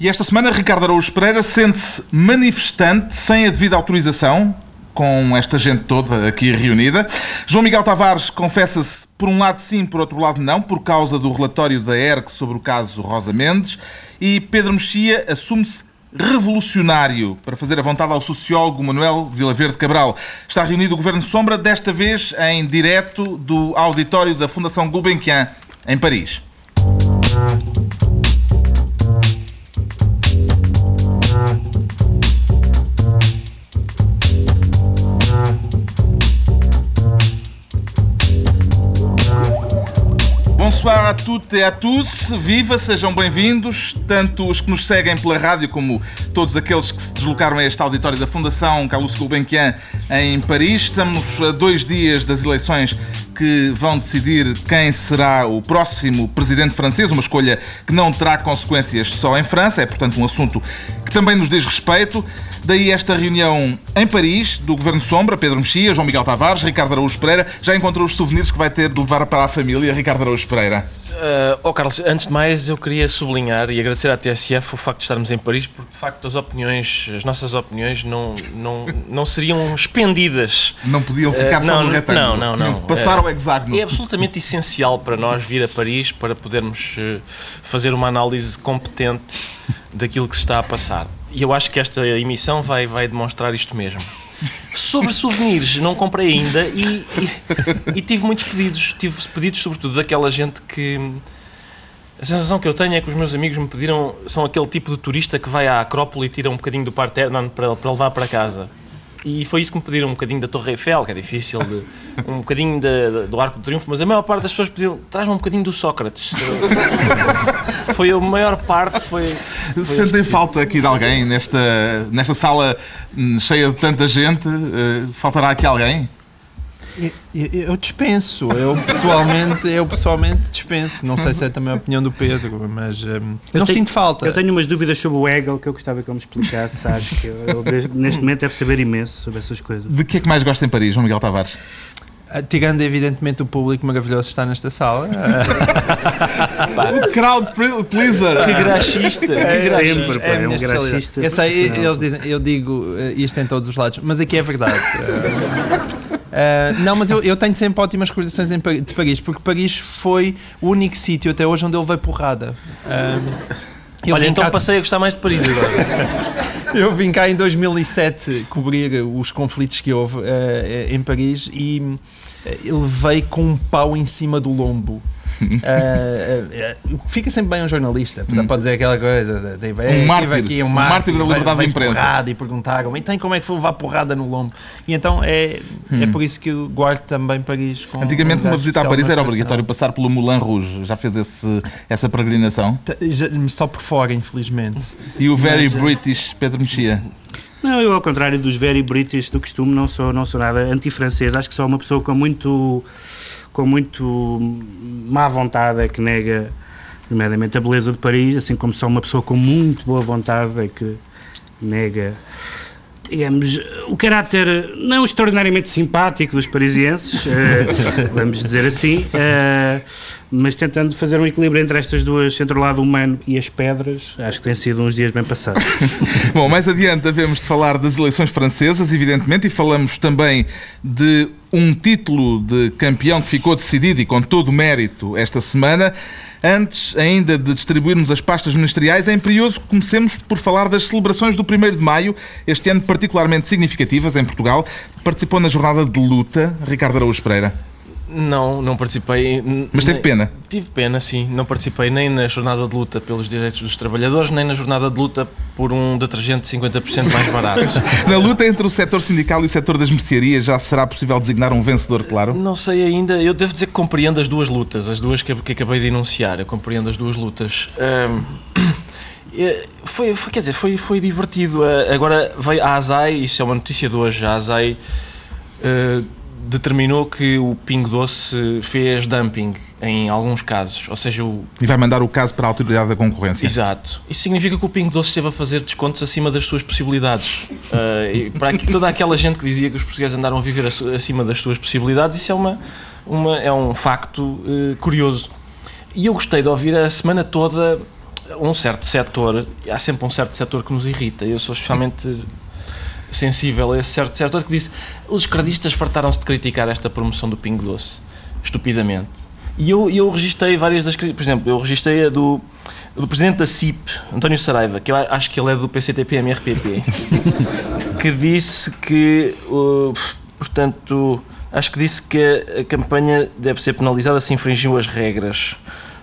E esta semana, Ricardo Araújo Pereira sente-se manifestante sem a devida autorização, com esta gente toda aqui reunida. João Miguel Tavares confessa-se, por um lado sim, por outro lado não, por causa do relatório da ERC sobre o caso Rosa Mendes. E Pedro Mexia assume-se revolucionário para fazer a vontade ao sociólogo Manuel Vilaverde Cabral. Está reunido o Governo Sombra, desta vez em direto do auditório da Fundação Gulbenkian, em Paris. Bonsoir a toutes et a tous, viva, sejam bem-vindos, tanto os que nos seguem pela rádio como todos aqueles que se deslocaram a este auditório da Fundação Carlos Gulbenkian em Paris. Estamos a dois dias das eleições que vão decidir quem será o próximo presidente francês, uma escolha que não terá consequências só em França, é portanto um assunto que também nos diz respeito. Daí esta reunião em Paris do Governo Sombra, Pedro Mexia, João Miguel Tavares, Ricardo Araújo Pereira. Já encontrou os souvenirs que vai ter de levar para a família, Ricardo Araújo Pereira? Uh, oh Carlos, antes de mais eu queria sublinhar e agradecer à TSF o facto de estarmos em Paris, porque de facto as opiniões, as nossas opiniões não, não, não seriam expendidas. Não podiam ficar uh, só não, no retângulo. Não, não, não. Passar ao hexágono. É absolutamente essencial para nós vir a Paris para podermos fazer uma análise competente daquilo que se está a passar. E eu acho que esta emissão vai, vai demonstrar isto mesmo. Sobre souvenirs, não comprei ainda e, e, e, tive muitos pedidos. Tive pedidos, sobretudo, daquela gente que. A sensação que eu tenho é que os meus amigos me pediram. São aquele tipo de turista que vai à Acrópole e tira um bocadinho do parterre para, para levar para casa. E foi isso que me pediram, um bocadinho da Torre Eiffel, que é difícil, de, um bocadinho de, do Arco do Triunfo, mas a maior parte das pessoas pediram, traz-me um bocadinho do Sócrates. foi a maior parte, foi... foi Sentem falta aqui de alguém nesta, nesta sala hum, cheia de tanta gente? Uh, faltará aqui alguém? Eu dispenso, eu pessoalmente, eu pessoalmente dispenso. Não sei se é também a opinião do Pedro, mas um, eu não tenho, sinto falta. Eu tenho umas dúvidas sobre o Hegel que eu gostava que ele me explicasse. Acho que ele, neste momento deve saber imenso sobre essas coisas. De que é que mais gosta em Paris, João Miguel Tavares? Ah, tirando evidentemente o público maravilhoso que está nesta sala. o crowd pleaser. Que graxista. Que é, graxista. É, é um graxista. Eu sei, eles dizem, eu digo eh, isto em todos os lados, mas aqui é verdade. Uh, não, mas eu, eu, tenho sempre ótimas recordações de Paris, porque Paris foi o único sítio até hoje onde ele veio porrada. Uh, Olha, então cá... passei a gostar mais de Paris agora. eu vim cá em 2007 cobrir os conflitos que houve uh, em Paris e ele veio com um pau em cima do lombo. Uh, uh, fica sempre bem um jornalista, hum. pode dizer aquela coisa. Tipo, um, mártir, aqui, um, um mártir, da liberdade de imprensa. E perguntaram, então como é que foi levar porrada no lombo? E então é, hum. é por isso que eu guardo também Paris. Com Antigamente, uma visita a Paris era obrigatório passar pelo Moulin Rouge. Já fez esse, essa peregrinação? Só por fora, infelizmente. E o Very Mas, British Pedro Mexia? Não, eu ao contrário dos very British do costume, não sou, não sou nada anti-francês. Acho que sou uma pessoa com muito com muito má vontade é que nega, nomeadamente, a beleza de Paris, assim como só uma pessoa com muito boa vontade é que nega digamos, o caráter não extraordinariamente simpático dos parisienses, uh, vamos dizer assim, uh, mas tentando fazer um equilíbrio entre estas duas, entre o lado humano e as pedras, acho que tem sido uns dias bem passados. Bom, mais adiante havemos de falar das eleições francesas, evidentemente, e falamos também de um título de campeão que ficou decidido e com todo o mérito esta semana. Antes ainda de distribuirmos as pastas ministeriais, é imperioso que comecemos por falar das celebrações do 1 de Maio, este ano particularmente significativas em Portugal. Participou na jornada de luta Ricardo Araújo Pereira. Não, não participei. Mas teve pena? Tive pena, sim. Não participei nem na jornada de luta pelos direitos dos trabalhadores, nem na jornada de luta por um detergente 50% mais barato. na luta entre o setor sindical e o setor das mercearias, já será possível designar um vencedor, claro? Não sei ainda. Eu devo dizer que compreendo as duas lutas, as duas que, que acabei de enunciar. Eu compreendo as duas lutas. Um, foi, foi, quer dizer, foi, foi divertido. Agora veio a ASAI, isso é uma notícia de hoje, a ASAI. Uh, determinou que o Pingo Doce fez dumping em alguns casos, ou seja, o... E vai mandar o caso para a Autoridade da Concorrência. Exato. Isso significa que o Pingo Doce esteve a fazer descontos acima das suas possibilidades. Uh, para toda aquela gente que dizia que os portugueses andaram a viver acima das suas possibilidades, isso é, uma, uma é um facto uh, curioso. E eu gostei de ouvir a semana toda um certo setor, há sempre um certo setor que nos irrita. Eu sou especialmente sensível a esse certo setor que disse os esquerdistas fartaram-se de criticar esta promoção do Pingo Doce, estupidamente. E eu, eu registrei várias das por exemplo, eu registrei a do, do presidente da CIP, António Saraiva, que eu acho que ele é do PCTP-MRPP, que disse que, uh, portanto, acho que disse que a campanha deve ser penalizada se infringiu as regras.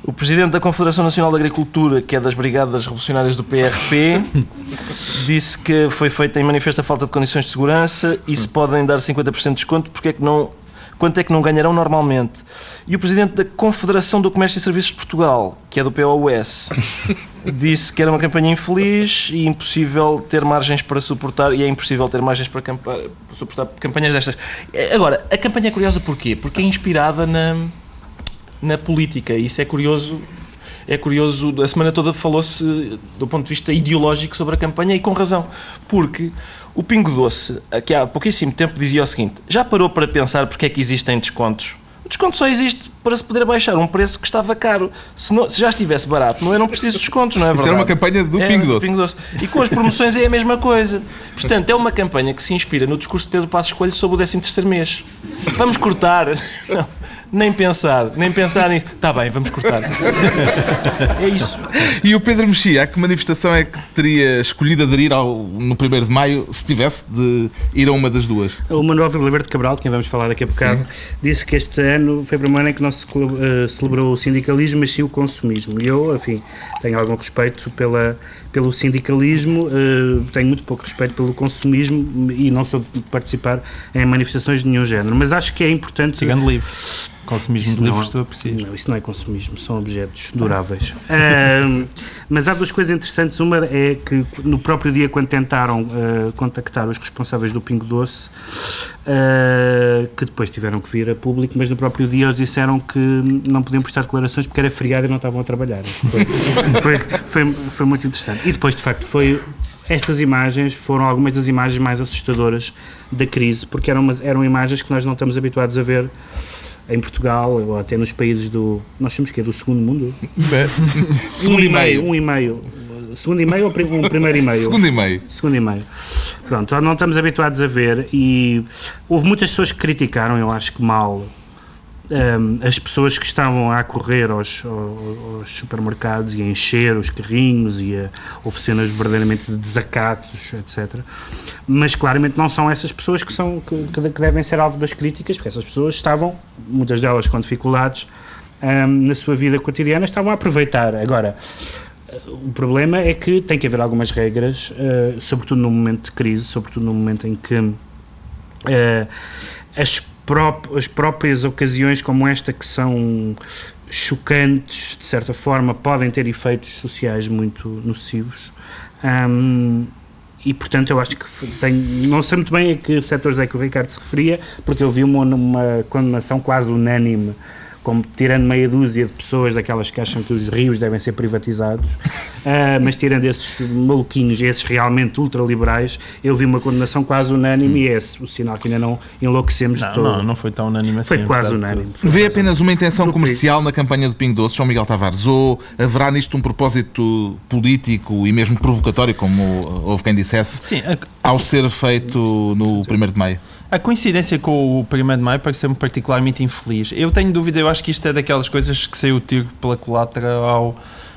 O presidente da Confederação Nacional da Agricultura, que é das Brigadas Revolucionárias do PRP, disse que foi feita em manifesta falta de condições de segurança e se podem dar 50% de desconto, porque é que não quanto é que não ganharão normalmente. E o presidente da Confederação do Comércio e Serviços de Portugal, que é do POS, disse que era uma campanha infeliz e impossível ter margens para suportar, e é impossível ter margens para, para suportar campanhas destas. Agora, a campanha é curiosa porquê? Porque é inspirada na, na política, isso é curioso é curioso, a semana toda falou-se do ponto de vista ideológico sobre a campanha e com razão, porque o Pingo Doce, que há pouquíssimo tempo dizia o seguinte: já parou para pensar porque é que existem descontos? O desconto só existe para se poder baixar um preço que estava caro. Se, não, se já estivesse barato, não eram precisos descontos, não é verdade? Isso era uma campanha do é, Pingo, Doce. Pingo Doce. E com as promoções é a mesma coisa. Portanto, é uma campanha que se inspira no discurso de Pedro Passos Coelho sobre o 13 terceiro mês. Vamos cortar. Não nem pensar, nem pensar nisso. Está bem, vamos cortar. é isso. E o Pedro Mexia, a que manifestação é que teria escolhido aderir ao, no 1 de maio se tivesse de ir a uma das duas? O Manuel Verde Cabral, de quem vamos falar daqui a bocado, sim. disse que este ano foi o primeiro ano em que não se uh, celebrou o sindicalismo, mas sim o consumismo. E eu, enfim, tenho algum respeito pela, pelo sindicalismo, uh, tenho muito pouco respeito pelo consumismo e não sou participar em manifestações de nenhum género. Mas acho que é importante. Chegando livre. Consumismo de livros, tu aprecias. Não, isso não é consumismo, são objetos duráveis. uh, mas há duas coisas interessantes. Uma é que no próprio dia, quando tentaram uh, contactar os responsáveis do Pingo Doce, uh, que depois tiveram que vir a público, mas no próprio dia eles disseram que não podiam prestar declarações porque era feriado e não estavam a trabalhar. Foi, foi, foi, foi muito interessante. E depois, de facto, foi estas imagens foram algumas das imagens mais assustadoras da crise, porque eram, umas, eram imagens que nós não estamos habituados a ver em Portugal ou até nos países do. Nós somos que é do segundo mundo? segundo um e meio. Um e meio. Segundo e meio ou um primeiro e meio? segundo e meio. Segundo e meio. Pronto, não estamos habituados a ver e houve muitas pessoas que criticaram, eu acho que mal, um, as pessoas que estavam a correr aos, aos, supermercados e a encher os carrinhos e a oficinas verdadeiramente de desacatos, etc. Mas claramente não são essas pessoas que, são, que, que devem ser alvo das críticas, porque essas pessoas estavam, muitas delas com dificuldades um, na sua vida cotidiana, estavam a aproveitar. Agora, o problema é que tem que haver algumas regras, uh, sobretudo no momento de crise, sobretudo no momento em que uh, as as próprias ocasiões como esta que são chocantes, de certa forma, podem ter efeitos sociais muito nocivos. Um, e portanto eu acho que tem, não sei muito bem a que setores é que o Ricardo se referia, porque eu vi uma, uma condenação quase unânime como tirando meia dúzia de pessoas daquelas que acham que os rios devem ser privatizados, uh, mas tirando esses maluquinhos, esses realmente ultraliberais, eu vi uma condenação quase unânime hum. e esse o sinal que ainda não enlouquecemos não, de todo. Não, não foi tão unânime assim. Foi quase unânime. Foi Vê apenas uma intenção comercial na campanha do Pingo Doce, João Miguel Tavares, ou haverá nisto um propósito político e mesmo provocatório, como houve quem dissesse, Sim, a... ao ser feito no 1 de Maio? A coincidência com o 1 de Maio parece-me particularmente infeliz. Eu tenho dúvida, eu acho que isto é daquelas coisas que saiu o tiro pela culatra ao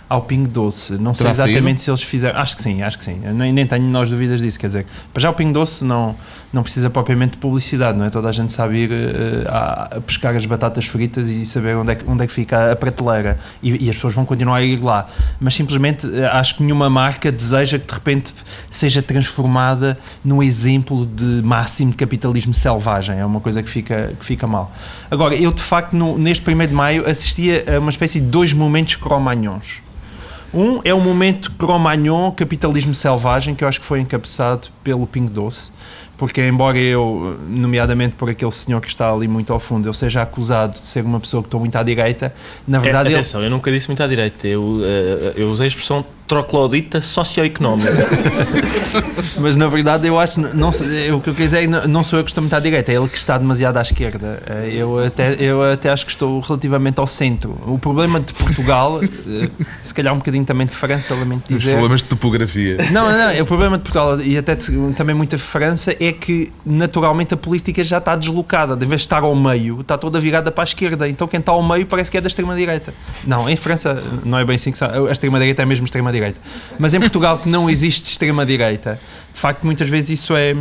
ao Pingo Doce. Não sei Terá exatamente saído? se eles fizeram. Acho que sim, acho que sim. Nem, nem tenho nós dúvidas disso. Quer dizer, para já o Pingo Doce não, não precisa propriamente de publicidade, não é? Toda a gente sabe ir uh, a, pescar as batatas fritas e saber onde é que, onde é que fica a prateleira. E, e as pessoas vão continuar a ir lá. Mas simplesmente uh, acho que nenhuma marca deseja que de repente seja transformada num exemplo de máximo de capitalismo selvagem. É uma coisa que fica, que fica mal. Agora, eu de facto no, neste 1 de maio assistia a uma espécie de dois momentos cromagnons. Um é o momento Cromagnon, capitalismo selvagem, que eu acho que foi encabeçado pelo Pingo Doce, porque embora eu, nomeadamente por aquele senhor que está ali muito ao fundo, eu seja acusado de ser uma pessoa que estou muito à direita, na verdade... É, atenção, ele... eu nunca disse muito à direita, eu, eh, eu usei a expressão troclodita socioeconómica. Mas na verdade eu acho, não, sei- o que eu quero dizer é que não- sou eu que estou muito à direita, é ele que está demasiado à esquerda. Eh, Eu até, eu até acho que estou relativamente ao centro. O problema de Portugal, eh, se calhar um bocadinho também de França, lamento Os dizer. problemas de topografia. Não, não, é o problema de Portugal e até de- também muita França é que naturalmente a política já está deslocada, de vez de estar ao meio, está toda virada para a esquerda. Então quem está ao meio parece que é da extrema-direita. Não, em França não é bem assim que são. A extrema-direita é mesmo extrema-direita. Mas em Portugal, que não existe extrema-direita, de facto, muitas vezes isso é.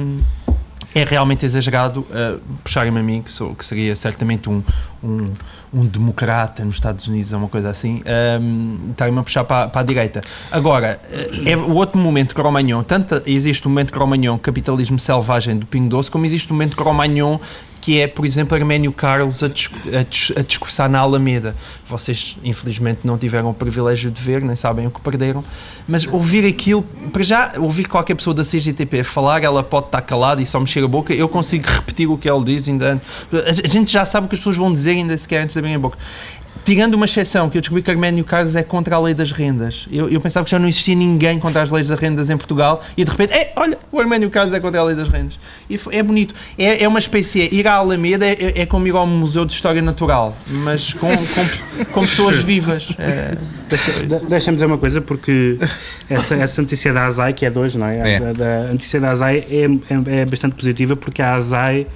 É realmente exagerado uh, puxarem-me a mim, que, sou, que seria certamente um, um, um democrata nos Estados Unidos ou uma coisa assim, um, estarem-me a puxar para, para a direita. Agora, uh, é o outro momento Cromagnon, tanto existe o momento Cromagnon, capitalismo selvagem do Pingo Doce, como existe o momento Cromagnon que é, por exemplo, Arménio Carlos a, a a discursar na Alameda. Vocês, infelizmente, não tiveram o privilégio de ver, nem sabem o que perderam, mas ouvir aquilo, para já, ouvir qualquer pessoa da CGTP falar, ela pode estar calada e só mexer a boca, eu consigo repetir o que ela diz, ainda, a gente já sabe o que as pessoas vão dizer, ainda sequer antes de abrirem a boca. Tirando uma exceção, que eu descobri que Arménio Carlos é contra a lei das rendas. Eu, eu pensava que já não existia ninguém contra as leis das rendas em Portugal e de repente, é, olha, o Arménio Carlos é contra a lei das rendas. E foi- é bonito. É, é uma espécie, ir à Alameda é, é como ir ao Museu de História Natural, mas com, com, com pessoas vivas. É, Deixa- de- Deixa-me dizer uma coisa, porque essa, essa notícia da ASAI, que é de hoje, não é? É. A, da- a notícia da ASAI é, é, é bastante positiva, porque a ASAI,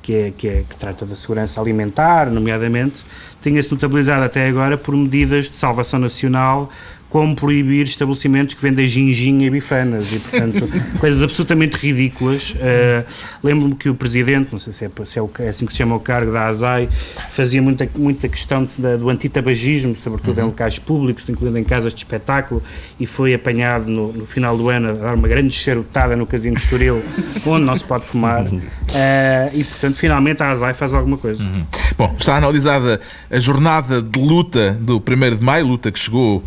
que, é, que, é, que trata da segurança alimentar, nomeadamente, tinha-se notabilizado até agora por medidas de salvação nacional, como proibir estabelecimentos que vendem ginginha e bifanas, e, portanto, coisas absolutamente ridículas. Uh, Lembro-me que o presidente, não sei se é, se é o- é assim que se chama o cargo da ASAI, fazia muita, muita questão de- da- do antitabagismo, sobretudo em locais públicos, incluindo em casas de espetáculo, e foi apanhado no, no final do ano a dar uma grande charutada no Casino de Estoril, onde não se pode fumar, Uh, e portanto, finalmente a ASAI faz alguma coisa. Bom, está analisada a jornada de luta do 1 de maio, luta que chegou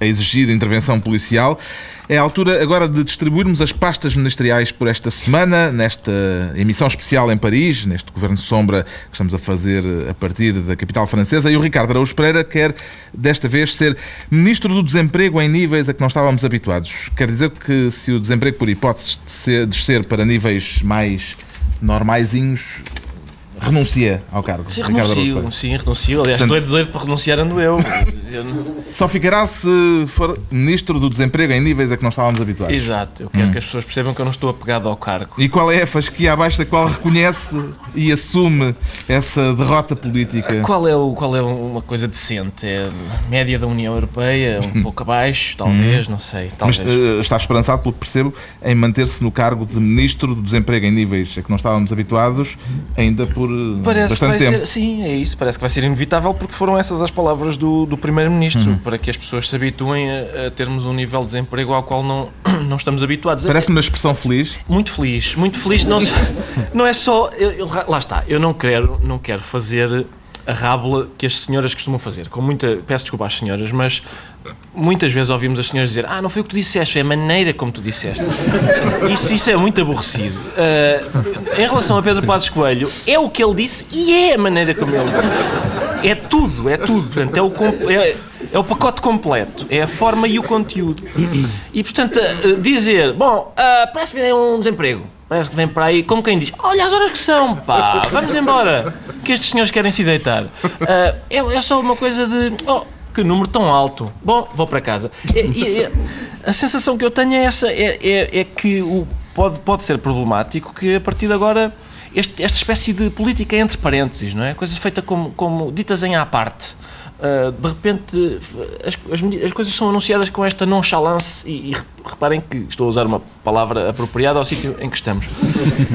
a exigir intervenção policial. É a altura agora de distribuirmos as pastas ministeriais por esta semana, nesta emissão especial em Paris, neste Governo Sombra que estamos a fazer a partir da capital francesa. E o Ricardo Araújo Pereira quer, desta vez, ser Ministro do Desemprego em níveis a que não estávamos habituados. Quer dizer que se o desemprego, por hipótese descer para níveis mais normaisinhos, renuncia ao cargo. Sim, Ricardo renuncio, sim, renuncio. Aliás, Portanto- doido, doido para renunciar ando eu. Eu não- Só ficará se for Ministro do Desemprego em níveis a que não estávamos habituados. Exato, eu quero que as pessoas percebam que eu não estou apegado ao cargo. E qual é a fasquia abaixo da qual reconhece e assume essa derrota política? Qual é, o, qual é uma coisa decente? É média da União Europeia, um pouco abaixo, talvez, não sei. Mas Talvez. eh, está esperançado, pelo que percebo, em manter-se no cargo de Ministro do Desemprego em níveis a que não estávamos habituados ainda por Parece que vai bastante tempo. ser, sim, é isso, parece que vai ser inevitável porque foram essas as palavras do, do Primeiro-Ministro, Uhum. para que as pessoas se habituem a, a termos um nível de desemprego ao qual não, não estamos habituados. Parece-me uma expressão feliz. Muito feliz, muito feliz. Não, não é só. eu- eu- lá está, eu não quero, não quero fazer a rábula que as senhoras costumam fazer. Com muita, peço desculpa às senhoras, mas muitas vezes ouvimos as senhoras dizer: Ah, não foi o que tu disseste, foi a maneira como tu disseste. Isso, isso é muito aborrecido. Ah, em relação a Pedro Passos Coelho, é o que ele disse e é a maneira como ele disse. É tudo, é tudo. Portanto, é o, é, é o pacote completo. É a forma e o conteúdo. E, portanto, ah, dizer: Bom, ah, parece que vem um desemprego. Parece que vem para aí, como quem diz: Olha as horas que são, pá, vamos embora, que estes senhores querem se deitar. Ah, é, é só uma coisa de. Oh, que número tão alto. Bom, vou para casa. A sensação que eu tenho é essa: é, é, é que o, pode, pode ser problemático que a partir de agora. este- esta espécie de política entre parênteses, não é? Coisas feitas como, como ditas em à parte. Uh, de repente as, as as coisas são anunciadas com esta nonchalance e, e re- reparem que estou a usar uma palavra apropriada ao sítio em que estamos.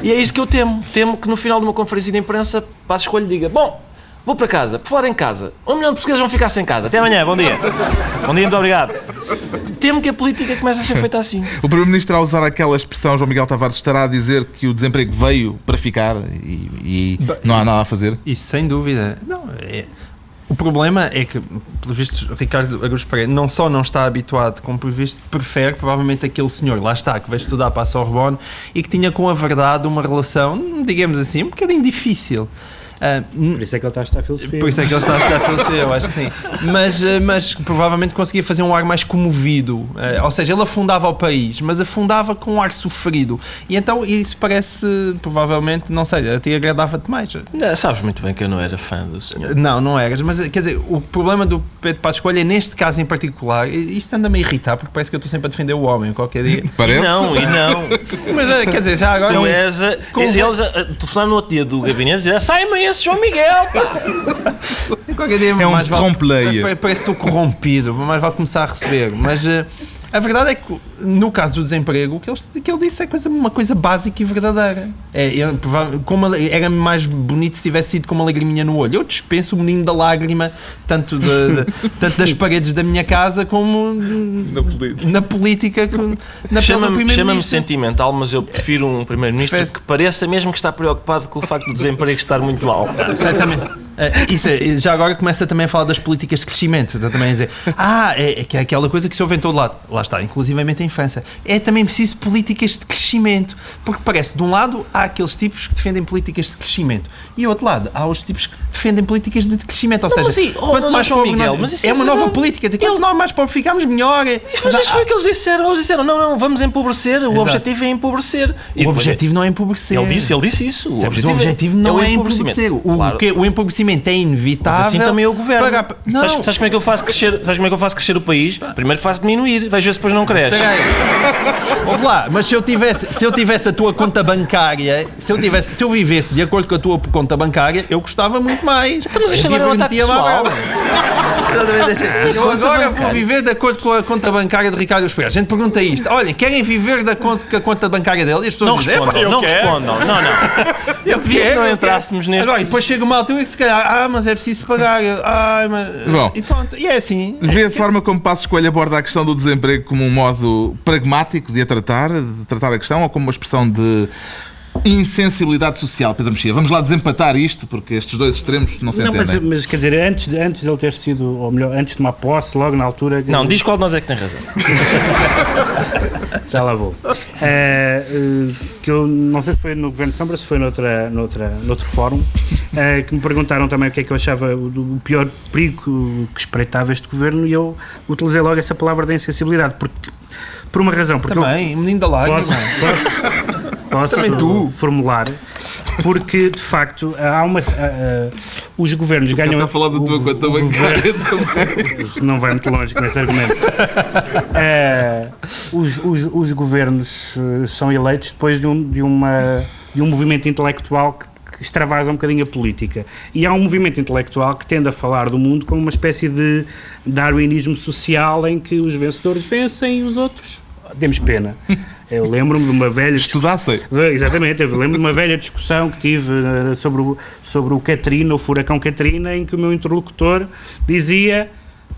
E é isso que eu temo. Temo que no final de uma conferência de imprensa passe escolha e diga: Bom, vou para casa, por falar em casa, um milhão de portugueses vão ficar sem casa. Até amanhã, bom dia. Bom dia, muito obrigado. Temo que a política comece a ser feita assim. O Primeiro-Ministro, ao usar aquela expressão, João Miguel Tavares, estará a dizer que o desemprego veio para ficar e, e não há nada a fazer. Isso sem dúvida. Não, é- O problema é que, pelos vistos, Ricardo Araújo Pereira não só não está habituado, como por visto prefere provavelmente aquele senhor, lá está, que veio estudar para a Sorbonne e que tinha com a verdade uma relação, digamos assim, um bocadinho difícil. Ah, Por isso é que ele está a estudar filosofia. por isso é que ele está a estudar filosofia, eu acho que sim. Mas, eh, mas provavelmente conseguia fazer um ar mais comovido. Eh, Ou seja, ele afundava o país, mas afundava com um ar sofrido. E então isso parece, provavelmente, não sei, a ti agradava-te mais. Não, sabes muito bem que eu não era fã do senhor. Não, não eras. Mas quer dizer, o problema do Pedro Passos Coelho é neste caso em particular. e Isto anda-me a irritar porque parece que eu estou sempre a defender o homem qualquer dia. E Parece? não, e não. Mas quer dizer, já agora. Tu és a, eles a, a telefonar no outro dia do gabinete e dizer sai-me esse João Miguel, pá! Qualquer dia É um mais vale- trompe-l'œil. Parece que estou corrompido, mais vale começar a receber. Mas eh, a verdade é que, no caso do desemprego, o que ele, que ele disse é coisa, uma coisa básica e verdadeira. É, eu, como era mais bonito se tivesse sido com uma lagriminha no olho. Eu dispenso o menino da lágrima, tanto, de- de- tanto das paredes da minha casa como Na política. na política. Na Chama-me chama sentimental, mas eu prefiro um primeiro-ministro que pareça mesmo que está preocupado com o facto do desemprego estar muito alto. Certamente. Eh, isso é, já agora começa também a falar das políticas de crescimento. Também a dizer, ah, é, é que é aquela coisa que se ouve em todo lado. Lá está, inclusivamente infância. É também preciso políticas de crescimento. Porque parece, de um lado, há aqueles tipos que defendem políticas de crescimento. E do outro lado, há os tipos que defendem políticas de crescimento. Ou Não, seja, mas oh, quanto mais João pobre Miguel, nós- é é uma nova política. Dizer, quanto nós mais pobres ficamos, melhor. Mas isso foi o que eles disseram. Eles disseram, não, não, vamos empobrecer, o objetivo é empobrecer. E O objetivo não é empobrecer. Ele disse, ele disse isso. O objetivo, o objetivo não é, empobrecer. O, Claro. que, o empobrecimento é inevitável. Mas assim também é o governo. Pagar- Não, Sabes, sabes como é que eu faço crescer? Sabes como é que eu faço crescer o país? Primeiro faço diminuir, ver se depois não cresce. Espera aí. Ouve lá, mas se eu, tivesse, se eu tivesse a tua conta bancária, se eu, tivesse, se eu vivesse de acordo com a tua conta bancária, eu gostava muito mais. mas isto agora é um ataque pessoal. Eu agora vou viver de acordo com a conta bancária de Ricardo Espera. A gente pergunta isto. Olha, querem viver de acordo com a conta bancária dele? E as pessoas Não dizem, "Epá, respondam, não quero." respondam. Não, não. Eu queria que não entrássemos neste- Agora, e depois chega uma altura que se calhar, ah, mas é preciso pagar. Ai, mas... Bom. E pronto, e é assim. Vê a forma como Passos Escolha aborda a questão do desemprego como um modo pragmático de a tratar, de tratar a questão, ou como uma expressão de insensibilidade social, Pedro Mexia. Vamos lá desempatar isto, porque estes dois extremos não se Não, mas, entendem. mas quer dizer, antes, de- antes de ele ter sido, ou melhor, antes de tomar posse, logo na altura. Não, diz qual de nós é que tem razão. Já lá vou. Eh, eh, que eu não sei se foi no Governo de Sombra, se foi noutra, noutra, noutro fórum, eh, que me perguntaram também o que é que eu achava o, do- o pior perigo que espreitava este governo e eu utilizei logo essa palavra da insensibilidade, porque, por uma razão. Porque eu- Também, menino da lágrima. Posso, posso, posso Também tu. formular, porque de facto há uma. ah, os governos ganham. Está a falar da tua o- conta bancária também. não vai muito longe com esse argumento. Eh, os, os, os governos eh, são eleitos depois de um, de uma, de um movimento intelectual que, que extravasa um bocadinho a política. E há um movimento intelectual que tende a falar do mundo como uma espécie de darwinismo social em que os vencedores vencem e os outros temos pena. Eu lembro-me de uma velha Estudassem. Exatamente, eu lembro de uma velha discussão que tive eh, sobre o, sobre o Katrina, o furacão Katrina, em que o meu interlocutor dizia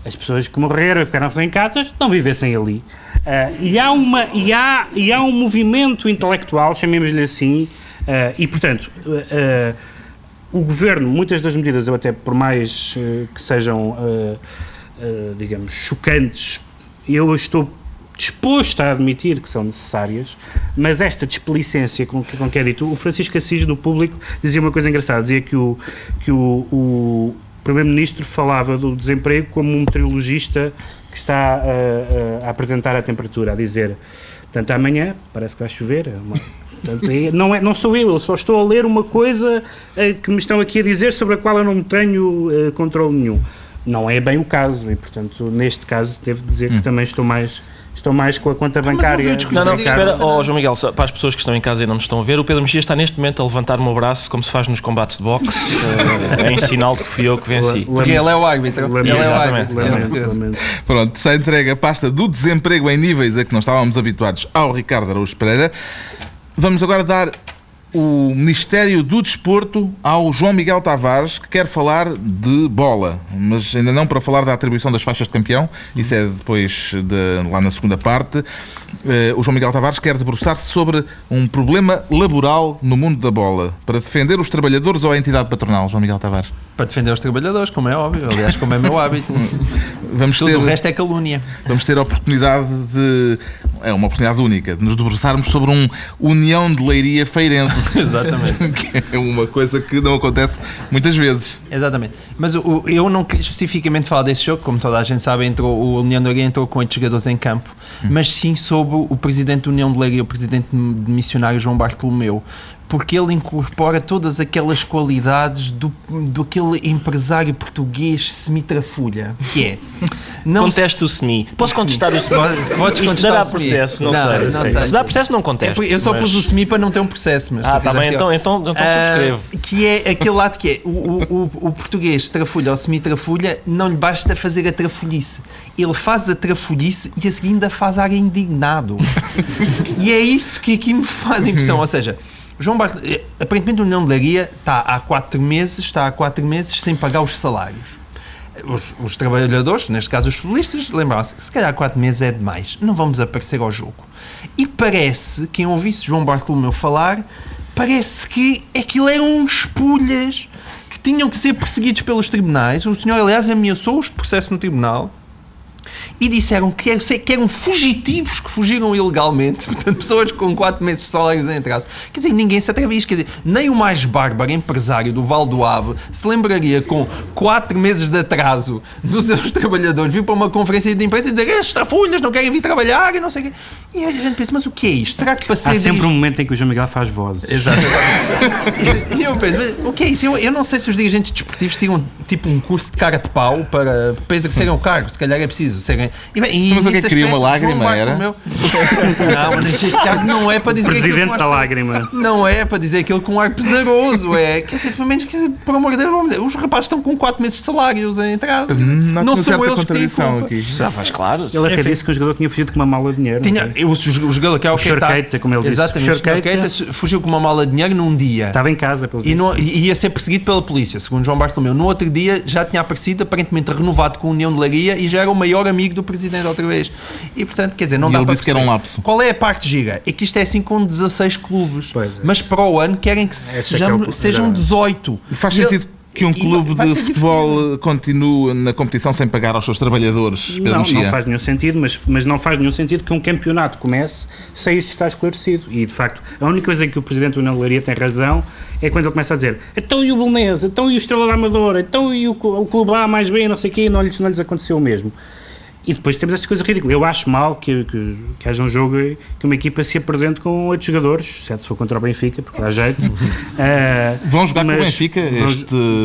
as pessoas que morreram e ficaram sem casas não vivessem ali. Ah, e, há uma, e, há, e há um movimento intelectual, chamemos-lhe assim, ah, e portanto. ah, o governo, muitas das medidas, eu até por mais que sejam, digamos, chocantes, eu estou disposto a admitir que são necessárias, mas esta desplicência com que, com que é dito, o Francisco Assis do público dizia uma coisa engraçada, dizia que o, que o, o Primeiro-Ministro falava do desemprego como um meteorologista que está eh, a apresentar a temperatura, a dizer, portanto, amanhã parece que vai chover, é Portanto, não, é, não sou eu, eu só estou a ler uma coisa eh, que me estão aqui a dizer sobre a qual eu não tenho eh, controle nenhum. Não é bem o caso e, portanto, neste caso, devo dizer que também estou mais, estou mais com a conta bancária. Não, não, espera, oh, João Miguel, para as pessoas que estão em casa e não nos estão a ver, o Pedro Mexia está neste momento a levantar o meu braço, como se faz nos combates de boxe, eh, em sinal de que fui eu que venci. Porque ele é o árbitro. Ele é o Exatamente. árbitro. Lamento, lamento. Pronto, está entregue a pasta do desemprego em níveis a que não estávamos habituados ao Ricardo Araújo Pereira. Vamos agora dar o Ministério do Desporto ao João Miguel Tavares, que quer falar de bola, mas ainda não para falar da atribuição das faixas de campeão, isso é depois de- lá na segunda parte. Eh, o João Miguel Tavares quer debruçar-se sobre um problema laboral no mundo da bola, para defender os trabalhadores ou a entidade patronal, João Miguel Tavares. Para defender os trabalhadores, como é óbvio. Aliás, como é meu hábito. Vamos Tudo ter, o resto é calúnia. vamos ter a oportunidade de. É uma oportunidade única de nos debruçarmos sobre um União de Leiria Feirense. Exatamente. que é uma coisa que não acontece muitas vezes. Exatamente. Mas o- eu não queria especificamente falar desse jogo, como toda a gente sabe, entrou, o União de Leiria entrou com oito jogadores em campo, mas sim sobre o presidente da União de Leiria, o presidente de missionário João Bartolomeu, porque ele incorpora todas aquelas qualidades do, do aquele empresário português semitrafulha, que é... Não Conteste o SMI. Posso contestar o SMI? Podes- Isto contestar dará processo, não, Não, sei. não sei. Se dá processo, não contesto. eu só mas- pus o SMI para não ter um processo. Mas Ah, tá bem, então, então, então Ah, subscrevo. que é aquele lado que é o, o, o, o português trafulha ou semi-trafulha, não lhe basta fazer a trafolhice. Ele faz a trafolhice e a seguir ainda faz ar indignado. e é isso que aqui me faz impressão. Ou seja, João Bartol... eh, aparentemente a União de Leiria está há quatro meses, está há quatro meses sem pagar os salários. Os, os trabalhadores, neste caso os futebolistas, lembraram-se, se calhar quatro meses é demais, não vamos aparecer ao jogo. E parece, quem ouvisse João Bartolomeu falar, parece que aquilo eram uns pulhas que tinham que ser perseguidos pelos tribunais. O senhor, aliás, ameaçou os processos no tribunal e disseram que eram, que eram fugitivos que fugiram ilegalmente, portanto, pessoas com 4 meses de salários em atraso. Quer dizer, ninguém se atreve a isto. Quer dizer, nem o mais bárbaro empresário do Val do Ave se lembraria com 4 meses de atraso dos seus trabalhadores vir para uma conferência de imprensa e dizer estes tafolhas não querem vir trabalhar e não sei o quê. E a gente pensa, mas o que é isto? Será que para ser Há sempre um momento em que o João Miguel faz vozes. Exato. e eu penso, mas o que é isso? Eu, eu não sei se os dirigentes desportivos tinham tipo um curso de cara de pau para, para exercerem o cargo, se calhar é preciso serem. E, bem, e Mas o que é que queria, uma lágrima, era? Não, mas neste caso não é para dizer aquilo Presidente ar da lágrima. Não é para dizer aquilo com um ar pesaroso, é. Quer dizer, pelo menos, quer dizer, por amor de Deus, os rapazes estão com 4 meses de salários em atraso. Hum, não uma são eles que têm culpa. aqui. Já faz claro. Ele até Enfim. disse que o jogador tinha fugido com uma mala de dinheiro. não Tinha, foi? o, o, jogador que é o, O que está- como ele disse. Exatamente, o Xerqueita- Xerqueita fugiu com uma mala de dinheiro num dia. Estava em casa, pelo E, não- e ia ser perseguido pela polícia, segundo João Bartolomeu. No outro dia já tinha aparecido, aparentemente renovado com a União de Leiria e já era o maior amigo do presidente outra vez. E portanto, quer dizer, não E dá ele para disse que era um lapso. Qual é a parte gira? É que isto é assim com 16 clubes. É. Mas para o ano querem que é sejam, que é o- sejam 18. E Faz E ele- sentido que um clube de futebol continue na competição sem pagar aos seus trabalhadores, Pedro Não, não faz nenhum sentido, mas, mas não faz nenhum sentido que um campeonato comece sem isto estar esclarecido. E, de facto, a única coisa em que o Presidente do União Leiria tem razão é quando ele começa a dizer então e o Bolonês, então e o Estrela da Amadora, então e o, o Clube A mais B, não sei o quê, não lhes, não lhes aconteceu o mesmo. E depois temos estas coisas ridículas. Eu acho mal que, que, que haja um jogo que uma equipa se apresente com oito jogadores, exceto se for contra o Benfica, porque dá jeito. Ah, Vão jogar com o Benfica vão- este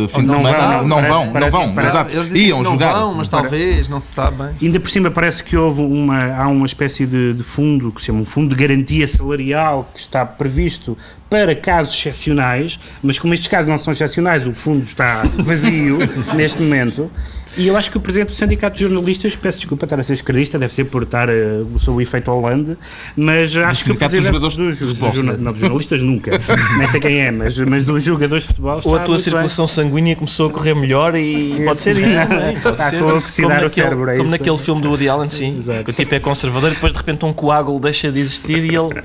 fim de não semana? não parece- vão, não vão. parece- Exato. Eles dizem Iam que não jogar. vão, mas talvez, não se sabe bem. Ainda por cima parece que houve uma, há uma espécie de, de fundo que se chama um fundo de garantia salarial que está previsto para casos excepcionais, mas como estes casos não são excepcionais, o fundo está vazio neste momento. E eu acho que o presidente do Sindicato de Jornalistas, peço desculpa estar a ser esquerdista, deve ser por estar uh, sob o efeito Holanda, mas acho que o dos presidente Jogadores de dos, Futebol. jorna- não, dos jornalistas nunca, nem sei quem é, mas, mas dos jogadores de futebol Ou a tua circulação sanguínea começou a correr melhor e pode ser isso também. Pode Está ser. a Como oxidar o naquele, cérebro, é como isso? naquele filme do Woody Allen, sim. Que o tipo é conservador e depois de repente um coágulo deixa de existir e ele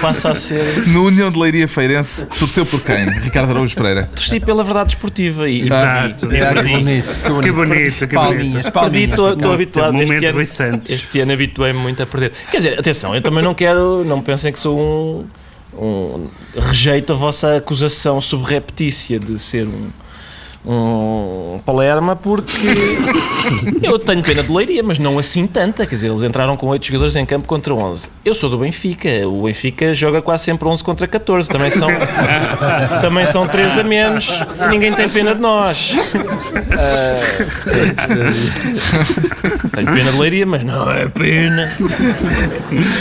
passa a ser. No União de Leiria Feirense, torceu por quem? Ricardo Araújo Pereira. Torci pela verdade esportiva e, Exato. É, que bonito, que bonito. Bonito, que palminhas, bonito. Palminhas. estou habituado momento este ano. Santos. Este ano habituei-me muito a perder. Quer dizer, atenção, eu também não quero, não pensem que sou um, um rejeito a vossa acusação subreptícia de ser um, um Palerma, porque eu tenho pena de Leiria, mas não assim tanta. Quer dizer, eles entraram com 8 jogadores em campo contra 11. Eu sou do Benfica, o Benfica joga quase sempre 11 contra 14. Também são, também são 3 a menos e ninguém tem pena de nós. Tenho pena de Leiria, mas não é pena.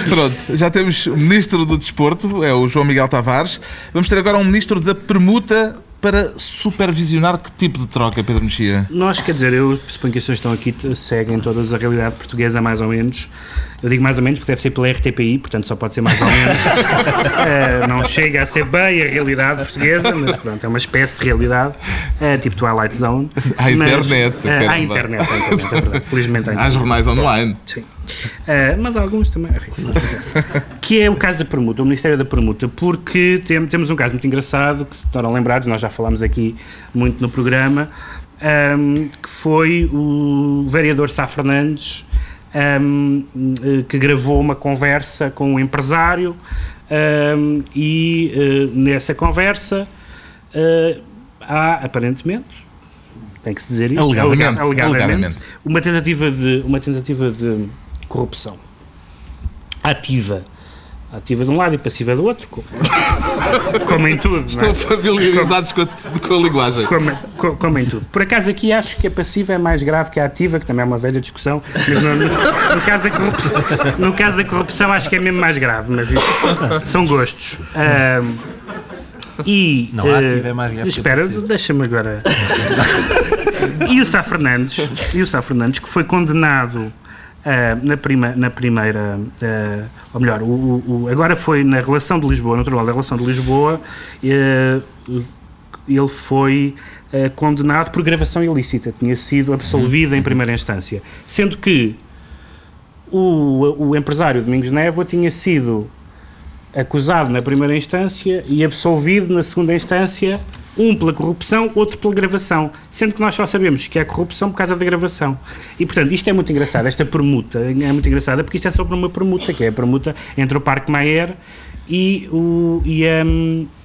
Pronto, já temos o Ministro do Desporto, é o João Miguel Tavares. Vamos ter agora um Ministro da Permuta para supervisionar que tipo de troca, Pedro Mexia? Nós, quer dizer, eu suponho que as pessoas estão aqui seguem todas a realidade portuguesa mais ou menos. Eu digo mais ou menos porque deve ser pela RTPI, portanto só pode ser mais ou menos. Eh, não chega a ser bem a realidade portuguesa, mas pronto, é uma espécie de realidade, eh, tipo Twilight Zone. À Mas, internet, caramba. à internet, à internet, é verdade. Felizmente à Há internet. jornais online. Sim. Uh, mas alguns também, enfim. Que é o caso da permuta, o Ministério da Permuta, porque tem, temos um caso muito engraçado, que se tornam lembrados, nós já falámos aqui muito no programa, um, que foi o vereador Sá Fernandes, um, que gravou uma conversa com um empresário um, e uh, nessa conversa uh, há aparentemente tem que se dizer isto, alegadamente, alegadamente, alegadamente. uma tentativa de uma tentativa de corrupção ativa ativa de um lado e passiva do outro como, como em tudo Estão não é? familiarizados com a, com a linguagem. como, co- como em tudo. Por acaso aqui acho que a passiva é mais grave que a ativa, que também é uma velha discussão, mas no, no- no caso, da corrupção, no caso da corrupção acho que é mesmo mais grave, mas isso são gostos. Ahm, e, Não, a eh, ativa é mais grave Espera, deixa-me agora. e o Sá Fernandes, e o Sá Fernandes, que foi condenado ah, na, prima, na primeira, ah, ou melhor, o, o- agora foi na relação de Lisboa, no Tribunal da Relação de Lisboa, eh, ele foi condenado por gravação ilícita, tinha sido absolvido em primeira instância, sendo que o, o empresário Domingos Névoa tinha sido acusado na primeira instância e absolvido na segunda instância, um pela corrupção, outro pela gravação, sendo que nós só sabemos que é corrupção por causa da gravação. E, portanto, isto é muito engraçado, esta permuta é muito engraçada porque isto é sobre uma permuta, que é a permuta entre o Parque Mayer e, o, e, a,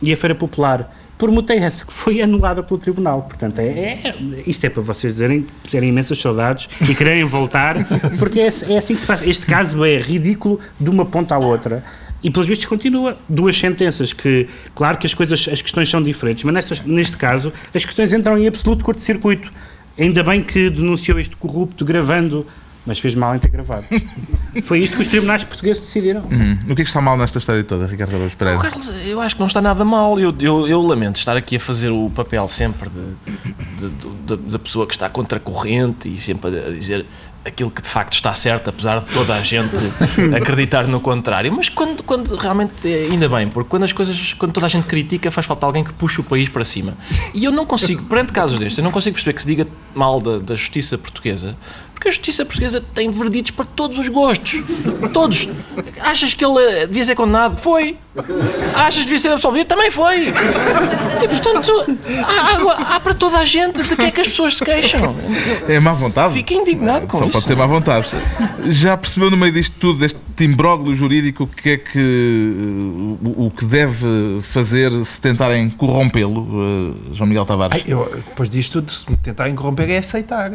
e a Feira Popular. Permuta é essa, que foi anulada pelo Tribunal. Portanto, é, é, isto é para vocês dizerem, terem imensas saudades e quererem voltar, porque é, é assim que se passa. Este caso é ridículo de uma ponta à outra. E pelos vistos continua. Duas sentenças que, claro que as coisas, as questões são diferentes, mas nestas, neste caso as questões entram em absoluto curto-circuito. Ainda bem que denunciou este corrupto gravando, mas fez mal em ter gravado. Foi isto que os tribunais portugueses decidiram. Hum, O que é que está mal nesta história toda, Ricardo Araújo Pereira? Carlos, eu acho que não está nada mal. Eu, eu, eu lamento estar aqui a fazer o papel sempre de, de- de- de- da pessoa que está contra a corrente e sempre a dizer aquilo que de facto está certo, apesar de toda a gente acreditar no contrário. Mas quando, quando realmente, é, ainda bem, porque quando as coisas, quando toda a gente critica, faz falta alguém que puxe o país para cima. E eu não consigo, perante casos destes, eu não consigo perceber que se diga mal da, da justiça portuguesa, porque a justiça portuguesa tem verditos para todos os gostos. Todos. Achas que ele eh, devia ser condenado? Foi. Achas que devia ser absolvido? Também foi. E portanto, há, há- há para toda a gente de que é que as pessoas se queixam. É má vontade? Fico indignado com Só isso. pode ser má vontade. Já percebeu no meio disto tudo, deste imbróglio jurídico, o que é que uh, o, o que deve fazer se tentarem corrompê-lo, uh, João Miguel Tavares? Ai, eu, depois disto tudo, se me tentarem corromper é aceitar.